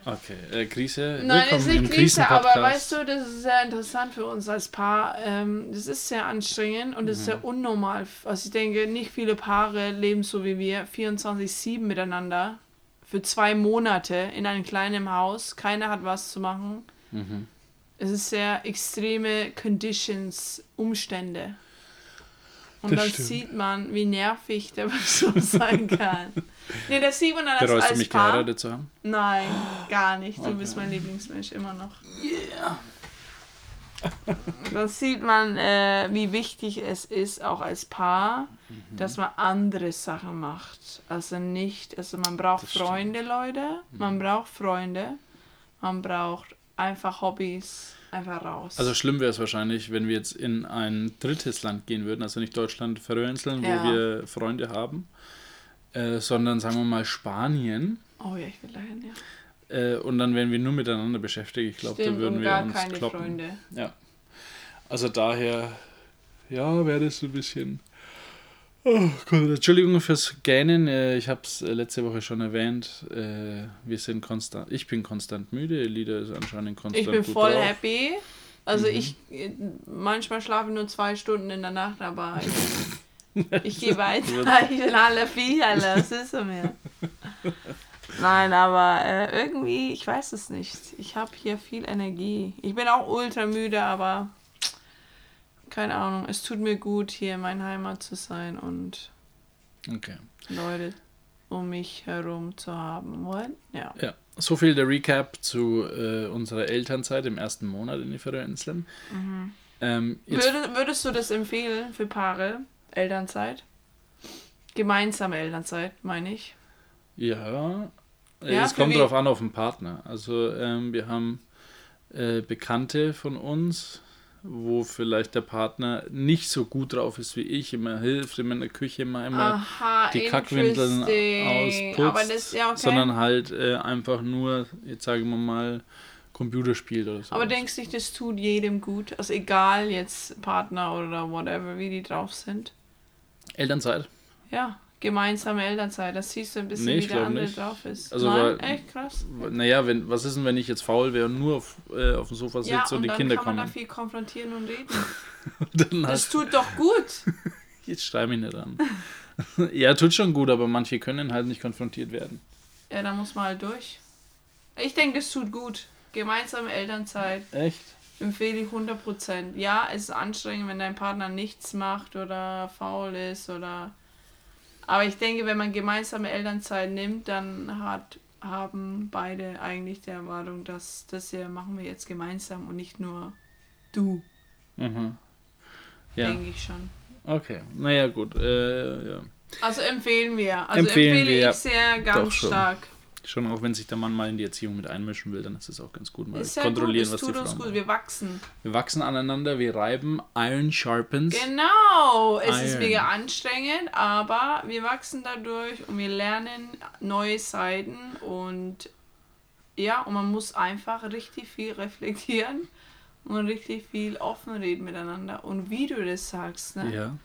Okay, äh, Krise. Nein, Willkommen ist nicht im Krise, aber weißt du, das ist sehr interessant für uns als Paar. Ähm, das ist sehr anstrengend und das ist Mhm. sehr unnormal. Also ich denke, nicht viele Paare leben so wie wir, 24-7 miteinander, für zwei Monate in einem kleinen Haus. Keiner hat was zu machen. Mhm. Es ist sehr extreme Conditions, Umstände. Und Das dann stimmt. sieht man, wie nervig der [laughs] Person sein kann. Nee, das sieht man dann als, Bereust du als mich Paar. geheiratet zu haben? Nein, gar nicht. Du bist mein Lieblingsmensch immer noch. Yeah. Dann sieht man, äh, wie wichtig es ist, auch als Paar, Mhm. dass man andere Sachen macht. Also nicht, also man braucht Das stimmt. Mhm. Freunde, Leute. Man braucht Freunde. Man braucht einfach Hobbys. Einfach raus. Also schlimm wäre es wahrscheinlich, wenn wir jetzt in ein drittes Land gehen würden, also nicht Deutschland, wo Ja. wir Freunde haben, äh, sondern sagen wir mal Spanien. oh ja, ich will dahin, ja. Äh, und dann wären wir nur miteinander beschäftigt. Ich glaube, da würden wir gar uns keine kloppen. Freunde. Ja. Also daher, ja, wäre das so ein bisschen. Oh Gott, Entschuldigung fürs Gähnen. äh, Ich habe es letzte Woche schon erwähnt. äh, Wir sind konstant. Ich bin konstant müde. Lieder ist anscheinend konstant Ich bin voll drauf. happy. Also Mhm. ich, äh, manchmal schlafe ich nur zwei Stunden in der Nacht, aber ich, Ich gehe [laughs] weiter. Ich bin alle vier, das ist so mir. Nein, aber äh, irgendwie, ich weiß es nicht. Ich habe hier viel Energie. Ich bin auch ultra müde, aber keine Ahnung. Es tut mir gut, hier in meiner Heimat zu sein und Okay. Leute um mich herum zu haben. What? Ja. Ja, so viel der Recap zu äh, unserer Elternzeit im ersten Monat in die Färöerinseln. Ähm, jetzt, Würde, würdest du das empfehlen für Paare? Elternzeit? Gemeinsame Elternzeit, meine ich. ja, Ja, es kommt darauf an auf den Partner. Also ähm, wir haben äh, Bekannte von uns, wo vielleicht der Partner nicht so gut drauf ist wie ich, immer hilft, immer in der Küche immer, immer Aha, die Kackwindeln ausputzt, das ja okay. sondern halt äh, einfach nur, jetzt sagen wir mal, Computer spielt oder so. Aber denkst du nicht, das tut jedem gut? Also egal jetzt Partner oder whatever, wie die drauf sind. Elternzeit. Ja, gemeinsame Elternzeit. Das siehst du ein bisschen, Nee, wie ich der andere nicht. drauf ist. Also, Nein, weil- echt krass. Naja, wenn, was ist denn, wenn ich jetzt faul wäre und nur auf, äh, auf dem Sofa sitze Ja, und, und die dann Kinder kann man da kommen? viel konfrontieren und reden. [laughs] Dann Das tut doch gut. [laughs] jetzt streim mich nicht an. [laughs] ja, tut schon gut, aber manche können halt nicht konfrontiert werden. Ja, da muss man halt durch. Ich denke, das tut gut. Gemeinsame Elternzeit Echt? empfehle ich 100%. Ja, es ist anstrengend, wenn dein Partner nichts macht oder faul ist oder... Aber ich denke, wenn man gemeinsame Elternzeit nimmt, dann hat, haben beide eigentlich die Erwartung, dass das hier machen wir jetzt gemeinsam und nicht nur du, Mhm. Ja, denke ich schon. okay. Naja, gut. Äh, ja. Also empfehlen wir. Also Empfehlen empfehle wir, ich sehr ganz stark. Schon auch wenn sich der Mann mal in die Erziehung mit einmischen will, dann ist es auch ganz gut, mal Ist ja kontrollieren, gut, was es die tut uns Frauen gut, wir wachsen. Wir wachsen aneinander, wir reiben, Iron sharpens. Genau, es ist Iron. mega anstrengend, aber wir wachsen dadurch und wir lernen neue Seiten und ja, und man muss einfach richtig viel reflektieren und richtig viel offen reden miteinander. Und wie du das sagst, ne? Ja.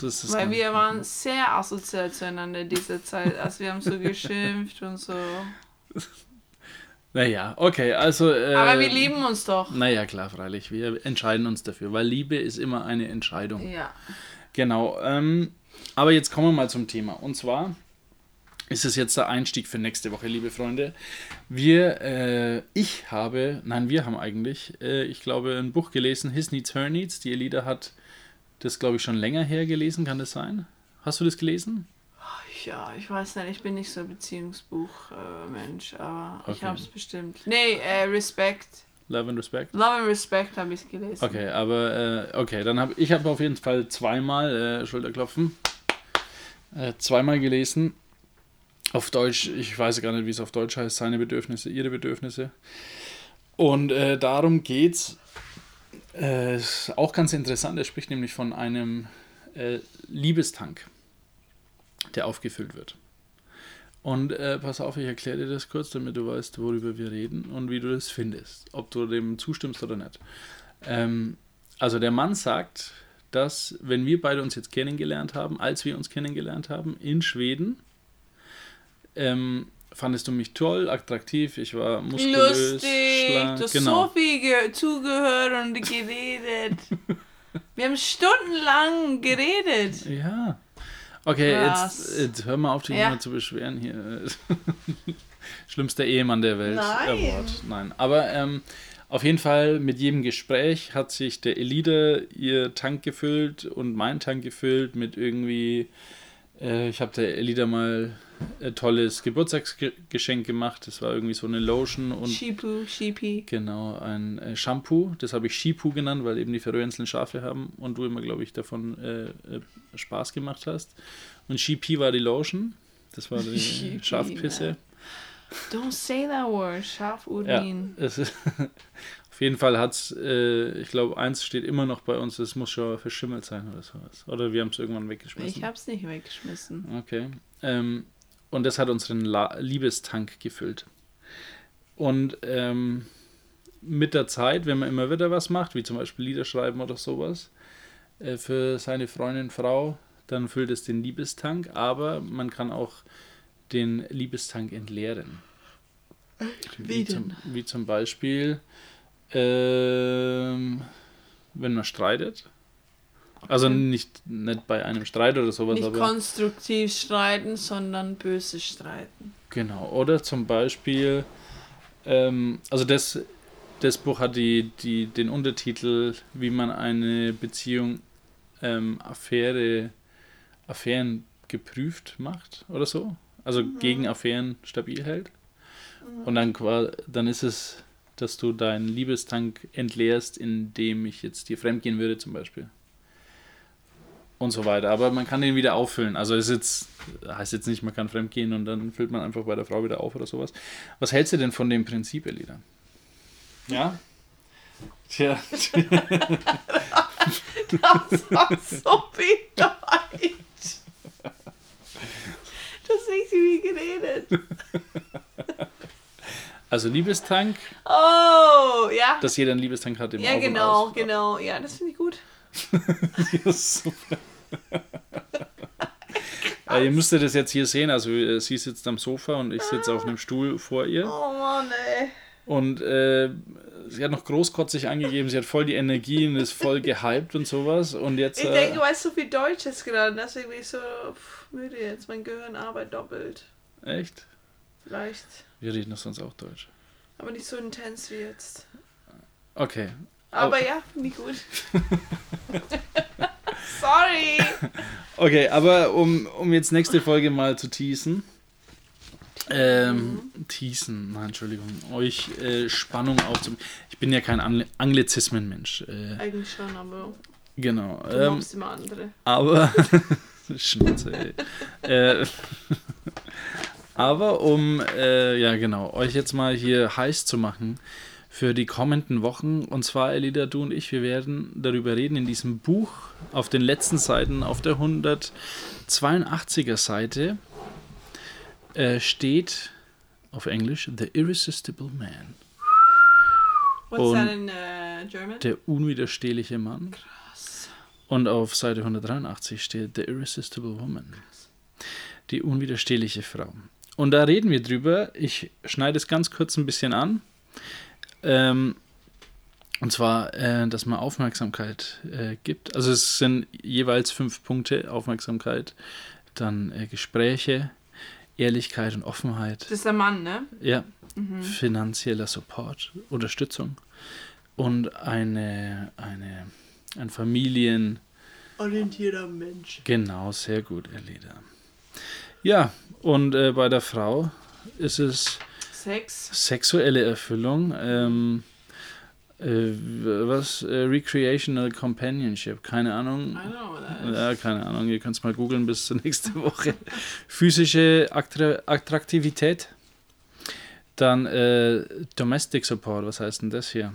Weil wir waren sehr asozial zueinander in dieser Zeit. Also wir haben so geschimpft und so. Naja, okay, also. Äh, Aber wir lieben uns doch. Naja, klar, freilich. Wir entscheiden uns dafür, weil Liebe ist immer eine Entscheidung. Ja. Genau. Ähm, aber jetzt kommen wir mal zum Thema. Und zwar ist es jetzt der Einstieg für nächste Woche, liebe Freunde. Wir, äh, ich habe, nein, wir haben eigentlich, äh, ich glaube, ein Buch gelesen, His Needs, Her Needs. Die Elida hat das, glaube ich, schon länger her gelesen, kann das sein? Hast du das gelesen? Ja, ich weiß nicht, ich bin nicht so ein Beziehungsbuch-Mensch, aber ich Okay. habe es bestimmt. Nee, äh, Respect. Love and Respect? Love and Respect habe ich gelesen. Okay, aber äh, okay, dann habe ich habe auf jeden Fall zweimal äh, Schulterklopfen, äh, zweimal gelesen. Auf Deutsch, ich weiß gar nicht, wie es auf Deutsch heißt, seine Bedürfnisse, ihre Bedürfnisse. Und äh, darum geht's. Äh, ist auch ganz interessant. Er spricht nämlich von einem äh, Liebestank, der aufgefüllt wird. Und äh, pass auf, ich erkläre dir das kurz, damit du weißt, worüber wir reden und wie du das findest. Ob du dem zustimmst oder nicht. Ähm, also der Mann sagt, dass wenn wir beide uns jetzt kennengelernt haben, als wir uns kennengelernt haben in Schweden, ähm, fandest du mich toll, attraktiv, ich war muskulös, Lustig, schlank, du hast genau. so viel ge zugehört und geredet. [laughs] Wir haben stundenlang geredet. Ja. Okay, jetzt, jetzt hör mal auf, dich Ja. immer zu beschweren hier. [laughs] Schlimmster Ehemann der Welt. Nein. Award. Nein. Aber ähm, auf jeden Fall mit jedem Gespräch hat sich der Elida ihr Tank gefüllt und mein Tank gefüllt mit irgendwie. Äh, ich habe der Elida mal ein tolles Geburtstagsgeschenk gemacht. Das war irgendwie so eine Lotion und Shipu, Shipi. Genau, ein äh, Shampoo. Das habe ich Shipu genannt, weil eben die Färöerinseln Schafe haben und du immer, glaube ich, davon äh, äh, Spaß gemacht hast. Und Shipi war die Lotion. Das war die [laughs] Shipi, Schafpisse. ne? Don't say that word. Scharf Ja, es [laughs] auf jeden Fall hat es, äh, ich glaube, eins steht immer noch bei uns, es muss schon verschimmelt sein oder sowas. Oder wir haben es irgendwann weggeschmissen. Ich hab's nicht weggeschmissen. Okay. Ähm, und das hat unseren La Liebestank gefüllt. Und ähm, mit der Zeit, wenn man immer wieder was macht, wie zum Beispiel Lieder schreiben oder sowas, äh, für seine Freundin, Frau, dann füllt es den Liebestank, aber man kann auch den Liebestank entleeren. Wie zum, denn? wie zum Beispiel, ähm, wenn man streitet Also nicht, nicht bei einem Streit oder sowas, Nicht aber. konstruktiv streiten, sondern böse streiten. Genau. Oder zum Beispiel, ähm, also das, das Buch hat die, die, den Untertitel, wie man eine Beziehung ähm, Affäre, Affären geprüft macht oder so. Also gegen Affären stabil hält. Und dann, dann ist es, dass du deinen Liebestank entleerst, indem ich jetzt dir fremdgehen würde zum Beispiel. Und so weiter. Aber man kann den wieder auffüllen. Also ist jetzt, heißt jetzt nicht, man kann fremdgehen und dann füllt man einfach bei der Frau wieder auf oder sowas. Was hältst du denn von dem Prinzip, Elida? Ja? Tja. Das war so wie Deutsch. Das ist wie geredet. Also Liebestank, Oh, ja. dass jeder einen Liebestank hat im Ja, Auf und genau, Aus. genau. Ja, das finde ich gut. [laughs] Ja, super. Äh, [laughs] ihr müsstet das jetzt hier sehen. Also äh, sie sitzt am Sofa und ich sitze auf einem Stuhl vor ihr. Oh Mann, ey. Und äh, sie hat noch großkotzig angegeben, sie hat voll die Energie und ist voll gehypt und sowas. Und jetzt. Ich äh, denke, du weißt so viel Deutsches gerade, deswegen bin ich so pff, müde jetzt. Mein Gehirn arbeitet doppelt. Echt? Vielleicht. Wir reden doch sonst auch Deutsch. Aber nicht so intens wie jetzt. Okay. Aber ja, finde ich gut. [laughs] Sorry. [laughs] Okay, aber um, um jetzt nächste Folge mal zu teasen. Ähm, teasen, nein, Entschuldigung, euch äh, Spannung aufzubauen. Ich bin ja kein Angli Anglizismenmensch. Äh, Eigentlich schon, aber genau. du Ähm, machst immer andere. aber. [laughs] Schnauze, ey. äh, [laughs] aber um, äh, ja, genau, euch jetzt mal hier heiß zu machen für die kommenden Wochen. Und zwar, Elida, du und ich, wir werden darüber reden in diesem Buch auf den letzten Seiten, auf der 182er Seite, äh, steht auf Englisch The Irresistible Man. What's und- that in uh, German? Der unwiderstehliche Mann. Und auf Seite 183 steht The Irresistible Woman. Die unwiderstehliche Frau. Und da reden wir drüber. Ich schneide es ganz kurz ein bisschen an. Ähm, und zwar, äh, dass man Aufmerksamkeit äh, gibt. Also es sind jeweils fünf Punkte Aufmerksamkeit, dann äh, Gespräche, Ehrlichkeit und Offenheit. Das ist der Mann, ne? Ja, finanzieller Support, Unterstützung und eine, eine, ein Familien, Orientierter Mensch. genau, sehr gut, Elida. Ja, und äh, bei der Frau ist es Sex. sexuelle Erfüllung, ähm, äh, was, äh, Recreational Companionship, keine Ahnung. Know. Ja, keine Ahnung, ihr könnt es mal googeln bis zur nächsten [laughs] Woche. Physische Attra Attraktivität. Dann äh, Domestic Support, was heißt denn das hier?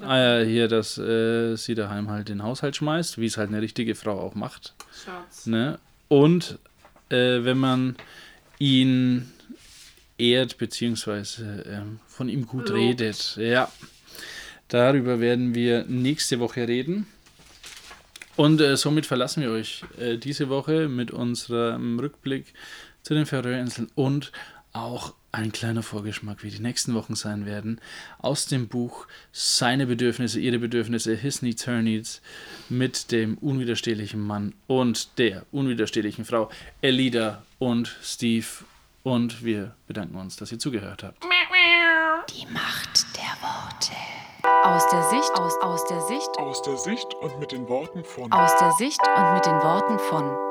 Ah ja, hier, dass äh, sie daheim halt den Haushalt schmeißt, wie es halt eine richtige Frau auch macht. Schatz. Ne? Und äh, wenn man ihn ehrt, beziehungsweise ähm, von ihm gut Lobt. redet. Ja, darüber werden wir nächste Woche reden. Und äh, somit verlassen wir euch äh, diese Woche mit unserem Rückblick zu den Färöerinseln und auch ein kleiner Vorgeschmack, wie die nächsten Wochen sein werden, aus dem Buch Seine Bedürfnisse, ihre Bedürfnisse, His Needs, Her Needs, mit dem unwiderstehlichen Mann und der unwiderstehlichen Frau Elida und Steve. Und wir bedanken uns, dass ihr zugehört habt. Die Macht der Worte. Aus der Sicht, aus, aus der Sicht, Aus der Sicht und mit den Worten von aus der Sicht und mit den Worten von.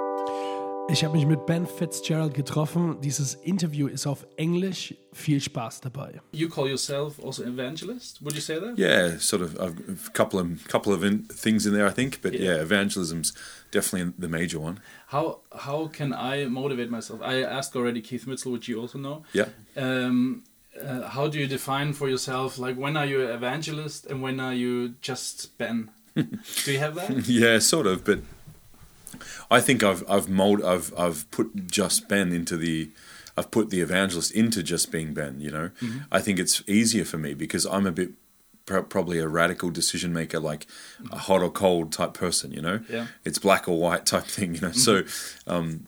Ich habe mich mit Ben Fitzgerald getroffen. Dieses Interview ist auf Englisch. Viel Spaß dabei. You call yourself also evangelist? Would you say that? Yeah, sort of a couple of couple of in, things in there, I think. But yeah, evangelism's definitely the major one. How how can I motivate myself? I asked already Keith Mitchell, which you also know. Yeah. Um, uh, how do you define for yourself? Like when are you an evangelist and when are you just Ben? [laughs] do you have that? [laughs] Yeah, sort of. But I think I've I've mold I've I've put just Ben into the I've put the evangelist into just being Ben. You know, mm-hmm. I think it's easier for me because I'm a bit pro- probably a radical decision maker, like a hot or cold type person. You know, Yeah. it's black or white type thing. You know, mm-hmm. so um,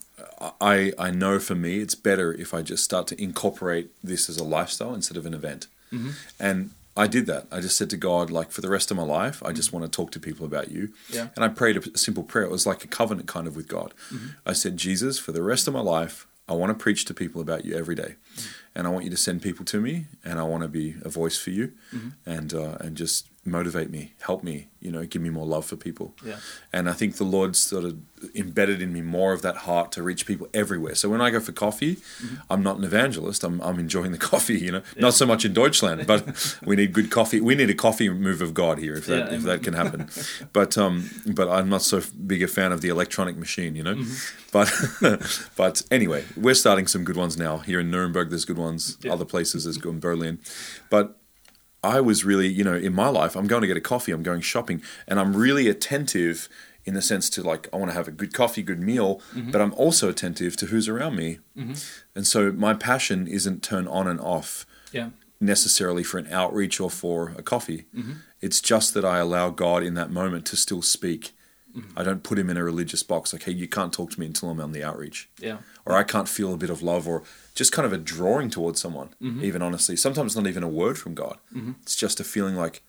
I I know for me it's better if I just start to incorporate this as a lifestyle instead of an event, mm-hmm. and I did that. I just said to God, like, for the rest of my life, I just mm-hmm. want to talk to people about you. Yeah. And I prayed a simple prayer. It was like a covenant kind of with God. Mm-hmm. I said, Jesus, for the rest of my life, I want to preach to people about you every day. Mm-hmm. And I want you to send people to me, and I want to be a voice for you, and uh, and just motivate me, help me, you know, give me more love for people. Yeah. And I think the Lord sort of embedded in me more of that heart to reach people everywhere. So when I go for coffee, Mm-hmm. I'm not an evangelist. I'm, I'm enjoying the [laughs] coffee, you know, not so much in Deutschland, but we need good coffee. We need a coffee move of God here if that, Yeah, if that can happen. [laughs] But, um, but I'm not so big a fan of the electronic machine, you know, Mm-hmm. but, [laughs] but anyway, we're starting some good ones now here in Nuremberg. There's good ones, Yeah. other places there's good in Berlin, but I was really, you know, in my life, I'm going to get a coffee, I'm going shopping, and I'm really attentive in the sense to like, I want to have a good coffee, good meal, mm-hmm. but I'm also attentive to who's around me. Mm-hmm. And so my passion isn't turned on and off Yeah. necessarily for an outreach or for a coffee. Mm-hmm. It's just that I allow God in that moment to still speak. I don't put him in a religious box like, hey, you can't talk to me until I'm on the outreach Yeah. or I can't feel a bit of love or just kind of a drawing towards someone, mm-hmm. even honestly. Sometimes not even a word from God. Mm-hmm. It's just a feeling like,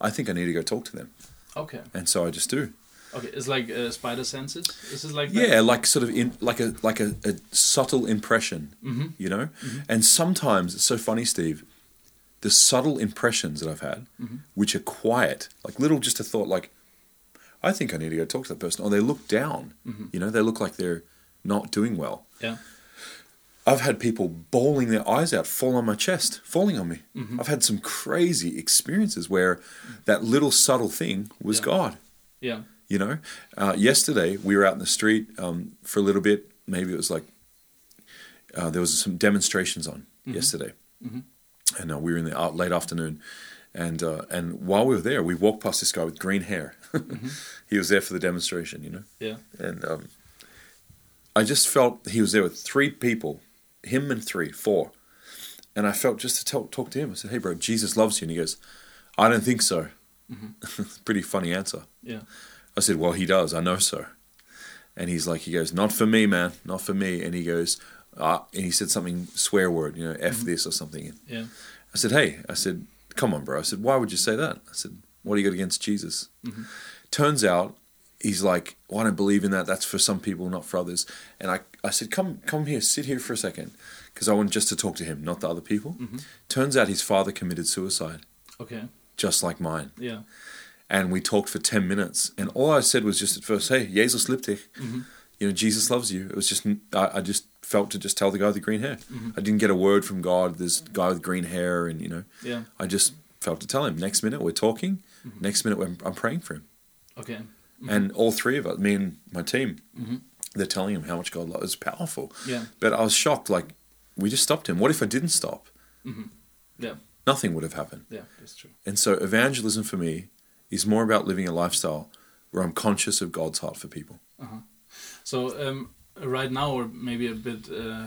I think I need to go talk to them. Okay. And so I just do. Okay. It's like uh, spider senses. Is it like that? Yeah, like sort of in like a like a, a subtle impression, mm-hmm. you know. And sometimes it's so funny, Steve. The subtle impressions that I've had, which are quiet, like little, just a thought, like I think I need to go talk to that person, or they look down, you know, they look like they're not doing well. Yeah. I've had people bawling their eyes out, fall on my chest, falling on me. I've had some crazy experiences where that little subtle thing was Yeah. God. Yeah. You know, uh, yesterday we were out in the street um, for a little bit. Maybe it was like uh, there was some demonstrations on yesterday, and uh, we were in the late afternoon. And uh, and while we were there, we walked past this guy with green hair. [laughs] he was there for the demonstration, you know. Yeah. And um, I just felt he was there with three people, him and three, four. And I felt just to tell, talk to him. I said, "Hey, bro, Jesus loves you." And he goes, "I don't think so." [laughs] Pretty funny answer. Yeah. I said, "Well, he does. I know so." And he's like, he goes, "Not for me, man. Not for me." And he goes, uh, and he said something swear word, you know, f this or something. Yeah. I said, "Hey," I said, "Come on, bro." I said, "Why would you say that?" I said, "What do you got against Jesus?" Mm-hmm. Turns out he's like, well, "I don't believe in that. That's for some people, not for others." And I, I said, "Come, come here, sit here for a second, because I want just to talk to him, not the other people." Mm-hmm. Turns out his father committed suicide, Okay. just like mine. Yeah. And we talked for ten minutes, and all I said was just at first, "Hey, Jesus liebt dich." Mm-hmm. You know, Jesus loves you. It was just I, I just felt to just tell the guy with the green hair. I didn't get a word from God. This guy with green hair, and you know, Yeah. I just felt to tell him. Next minute we're talking. Next minute we're, I'm praying for him, Okay. and all three of us, me and my team, they're telling him how much God loves. It's powerful. Yeah. But I was shocked. Like we just stopped him. What if I didn't stop? Yeah. Nothing would have happened. Yeah. That's true. And so evangelism for me is more about living a lifestyle where I'm conscious of God's heart for people. So um, right now, or maybe a bit uh,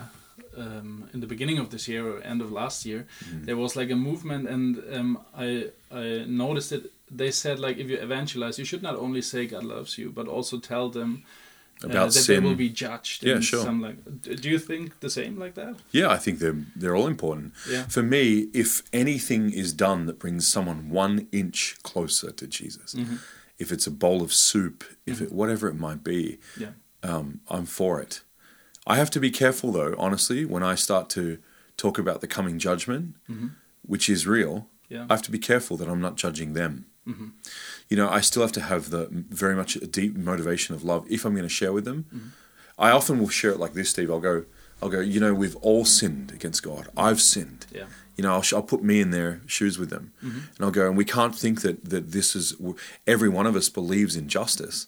um, in the beginning of this year or end of last year, there was like a movement, and um, I I noticed it. They said like if you evangelize, you should not only say God loves you, but also tell them uh, that sin. they will be judged. Yeah, in sure. Some like, do you think the same like that? Yeah, I think they're they're all important. Yeah. For me, if anything is done that brings someone one inch closer to Jesus, if it's a bowl of soup, if it whatever it might be, Yeah. um, I'm for it. I have to be careful though, honestly, when I start to talk about the coming judgment, which is real. Yeah. I have to be careful that I'm not judging them. Mm-hmm. You know, I still have to have the very much a deep motivation of love if I'm going to share with them. Mm-hmm. I often will share it like this, Steve. I'll go, I'll go. You know, we've all sinned against God. I've sinned. Yeah. You know, I'll, I'll put me in their shoes with them, mm-hmm. and I'll go. And we can't think that that this is every one of us believes in justice.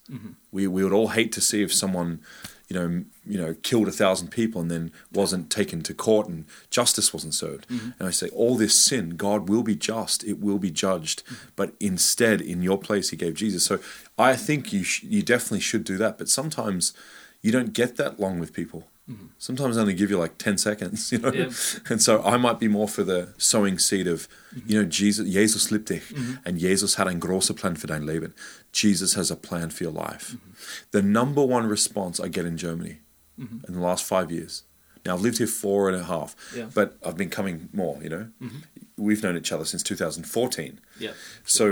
We we would all hate to see if someone, you know, you know, killed a thousand people and then wasn't taken to court and justice wasn't served. Mm-hmm. And I say, all this sin, God will be just. It will be judged. Mm-hmm. But instead, in your place, He gave Jesus. So I think you sh- you definitely should do that. But sometimes you don't get that long with people. Mm-hmm. Sometimes I only give you like ten seconds, [laughs] you know. Yeah. And so I might be more for the sowing seed of, you know, Jesus, Jesus liebt dich, and Jesus hat ein großer Plan für dein Leben. Jesus has a plan for your life. Mm-hmm. The number one response I get in Germany mm-hmm. in the last five years, Now I've lived here four and a half, Yeah. but I've been coming more. You know, mm-hmm. we've known each other since 2014. Yeah. So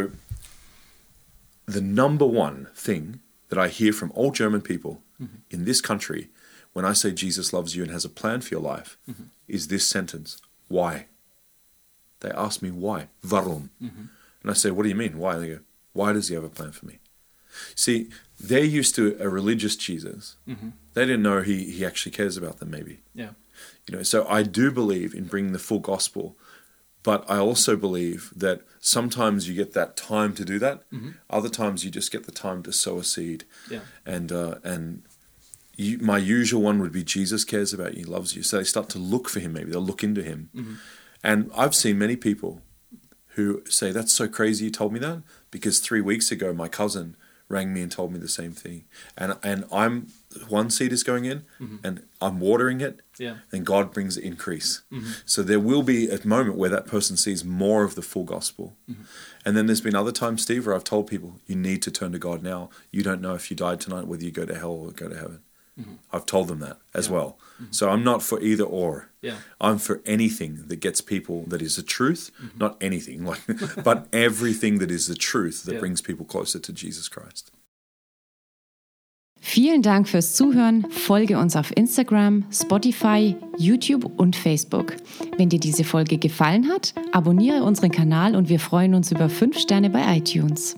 the number one thing that I hear from all German people in this country when I say Jesus loves you and has a plan for your life is this sentence: Why? They ask me why. Warum? And I say, what do you mean? Why? They go, why does he have a plan for me? See, they're used to a religious Jesus. Mm-hmm. They didn't know he, he actually cares about them, maybe. Yeah. You know, so I do believe in bringing the full gospel, but I also believe that sometimes you get that time to do that. Mm-hmm. Other times you just get the time to sow a seed. Yeah. And uh, and you, my usual one would be Jesus cares about you, he loves you. So they start to look for him. Maybe they'll look into him. Mm-hmm. And I've seen many people who say, "That's so crazy you told me that," because three weeks ago my cousin rang me and told me the same thing. And and I'm one seed is going in, mm-hmm. and I'm watering it, Yeah. and God brings increase. Mm-hmm. So there will be a moment where that person sees more of the full gospel. Mm-hmm. And then there's been other times, Steve, where I've told people, you need to turn to God now. You don't know if you died tonight whether you go to hell or go to heaven. I've told them that as well. So I'm not for either or. Yeah. I'm for anything that gets people that is the truth, not anything like, [laughs] but everything that is the truth that Yeah. brings people closer to Jesus Christ. Vielen Dank fürs Zuhören. Folge uns auf Instagram, Spotify, YouTube und Facebook. Wenn dir diese Folge gefallen hat, abonniere unseren Kanal und wir freuen uns über 5 Sterne bei iTunes.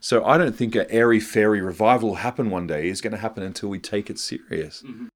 So I don't think a airy fairy revival will happen one day. It's going to happen until we take it serious. Mm-hmm.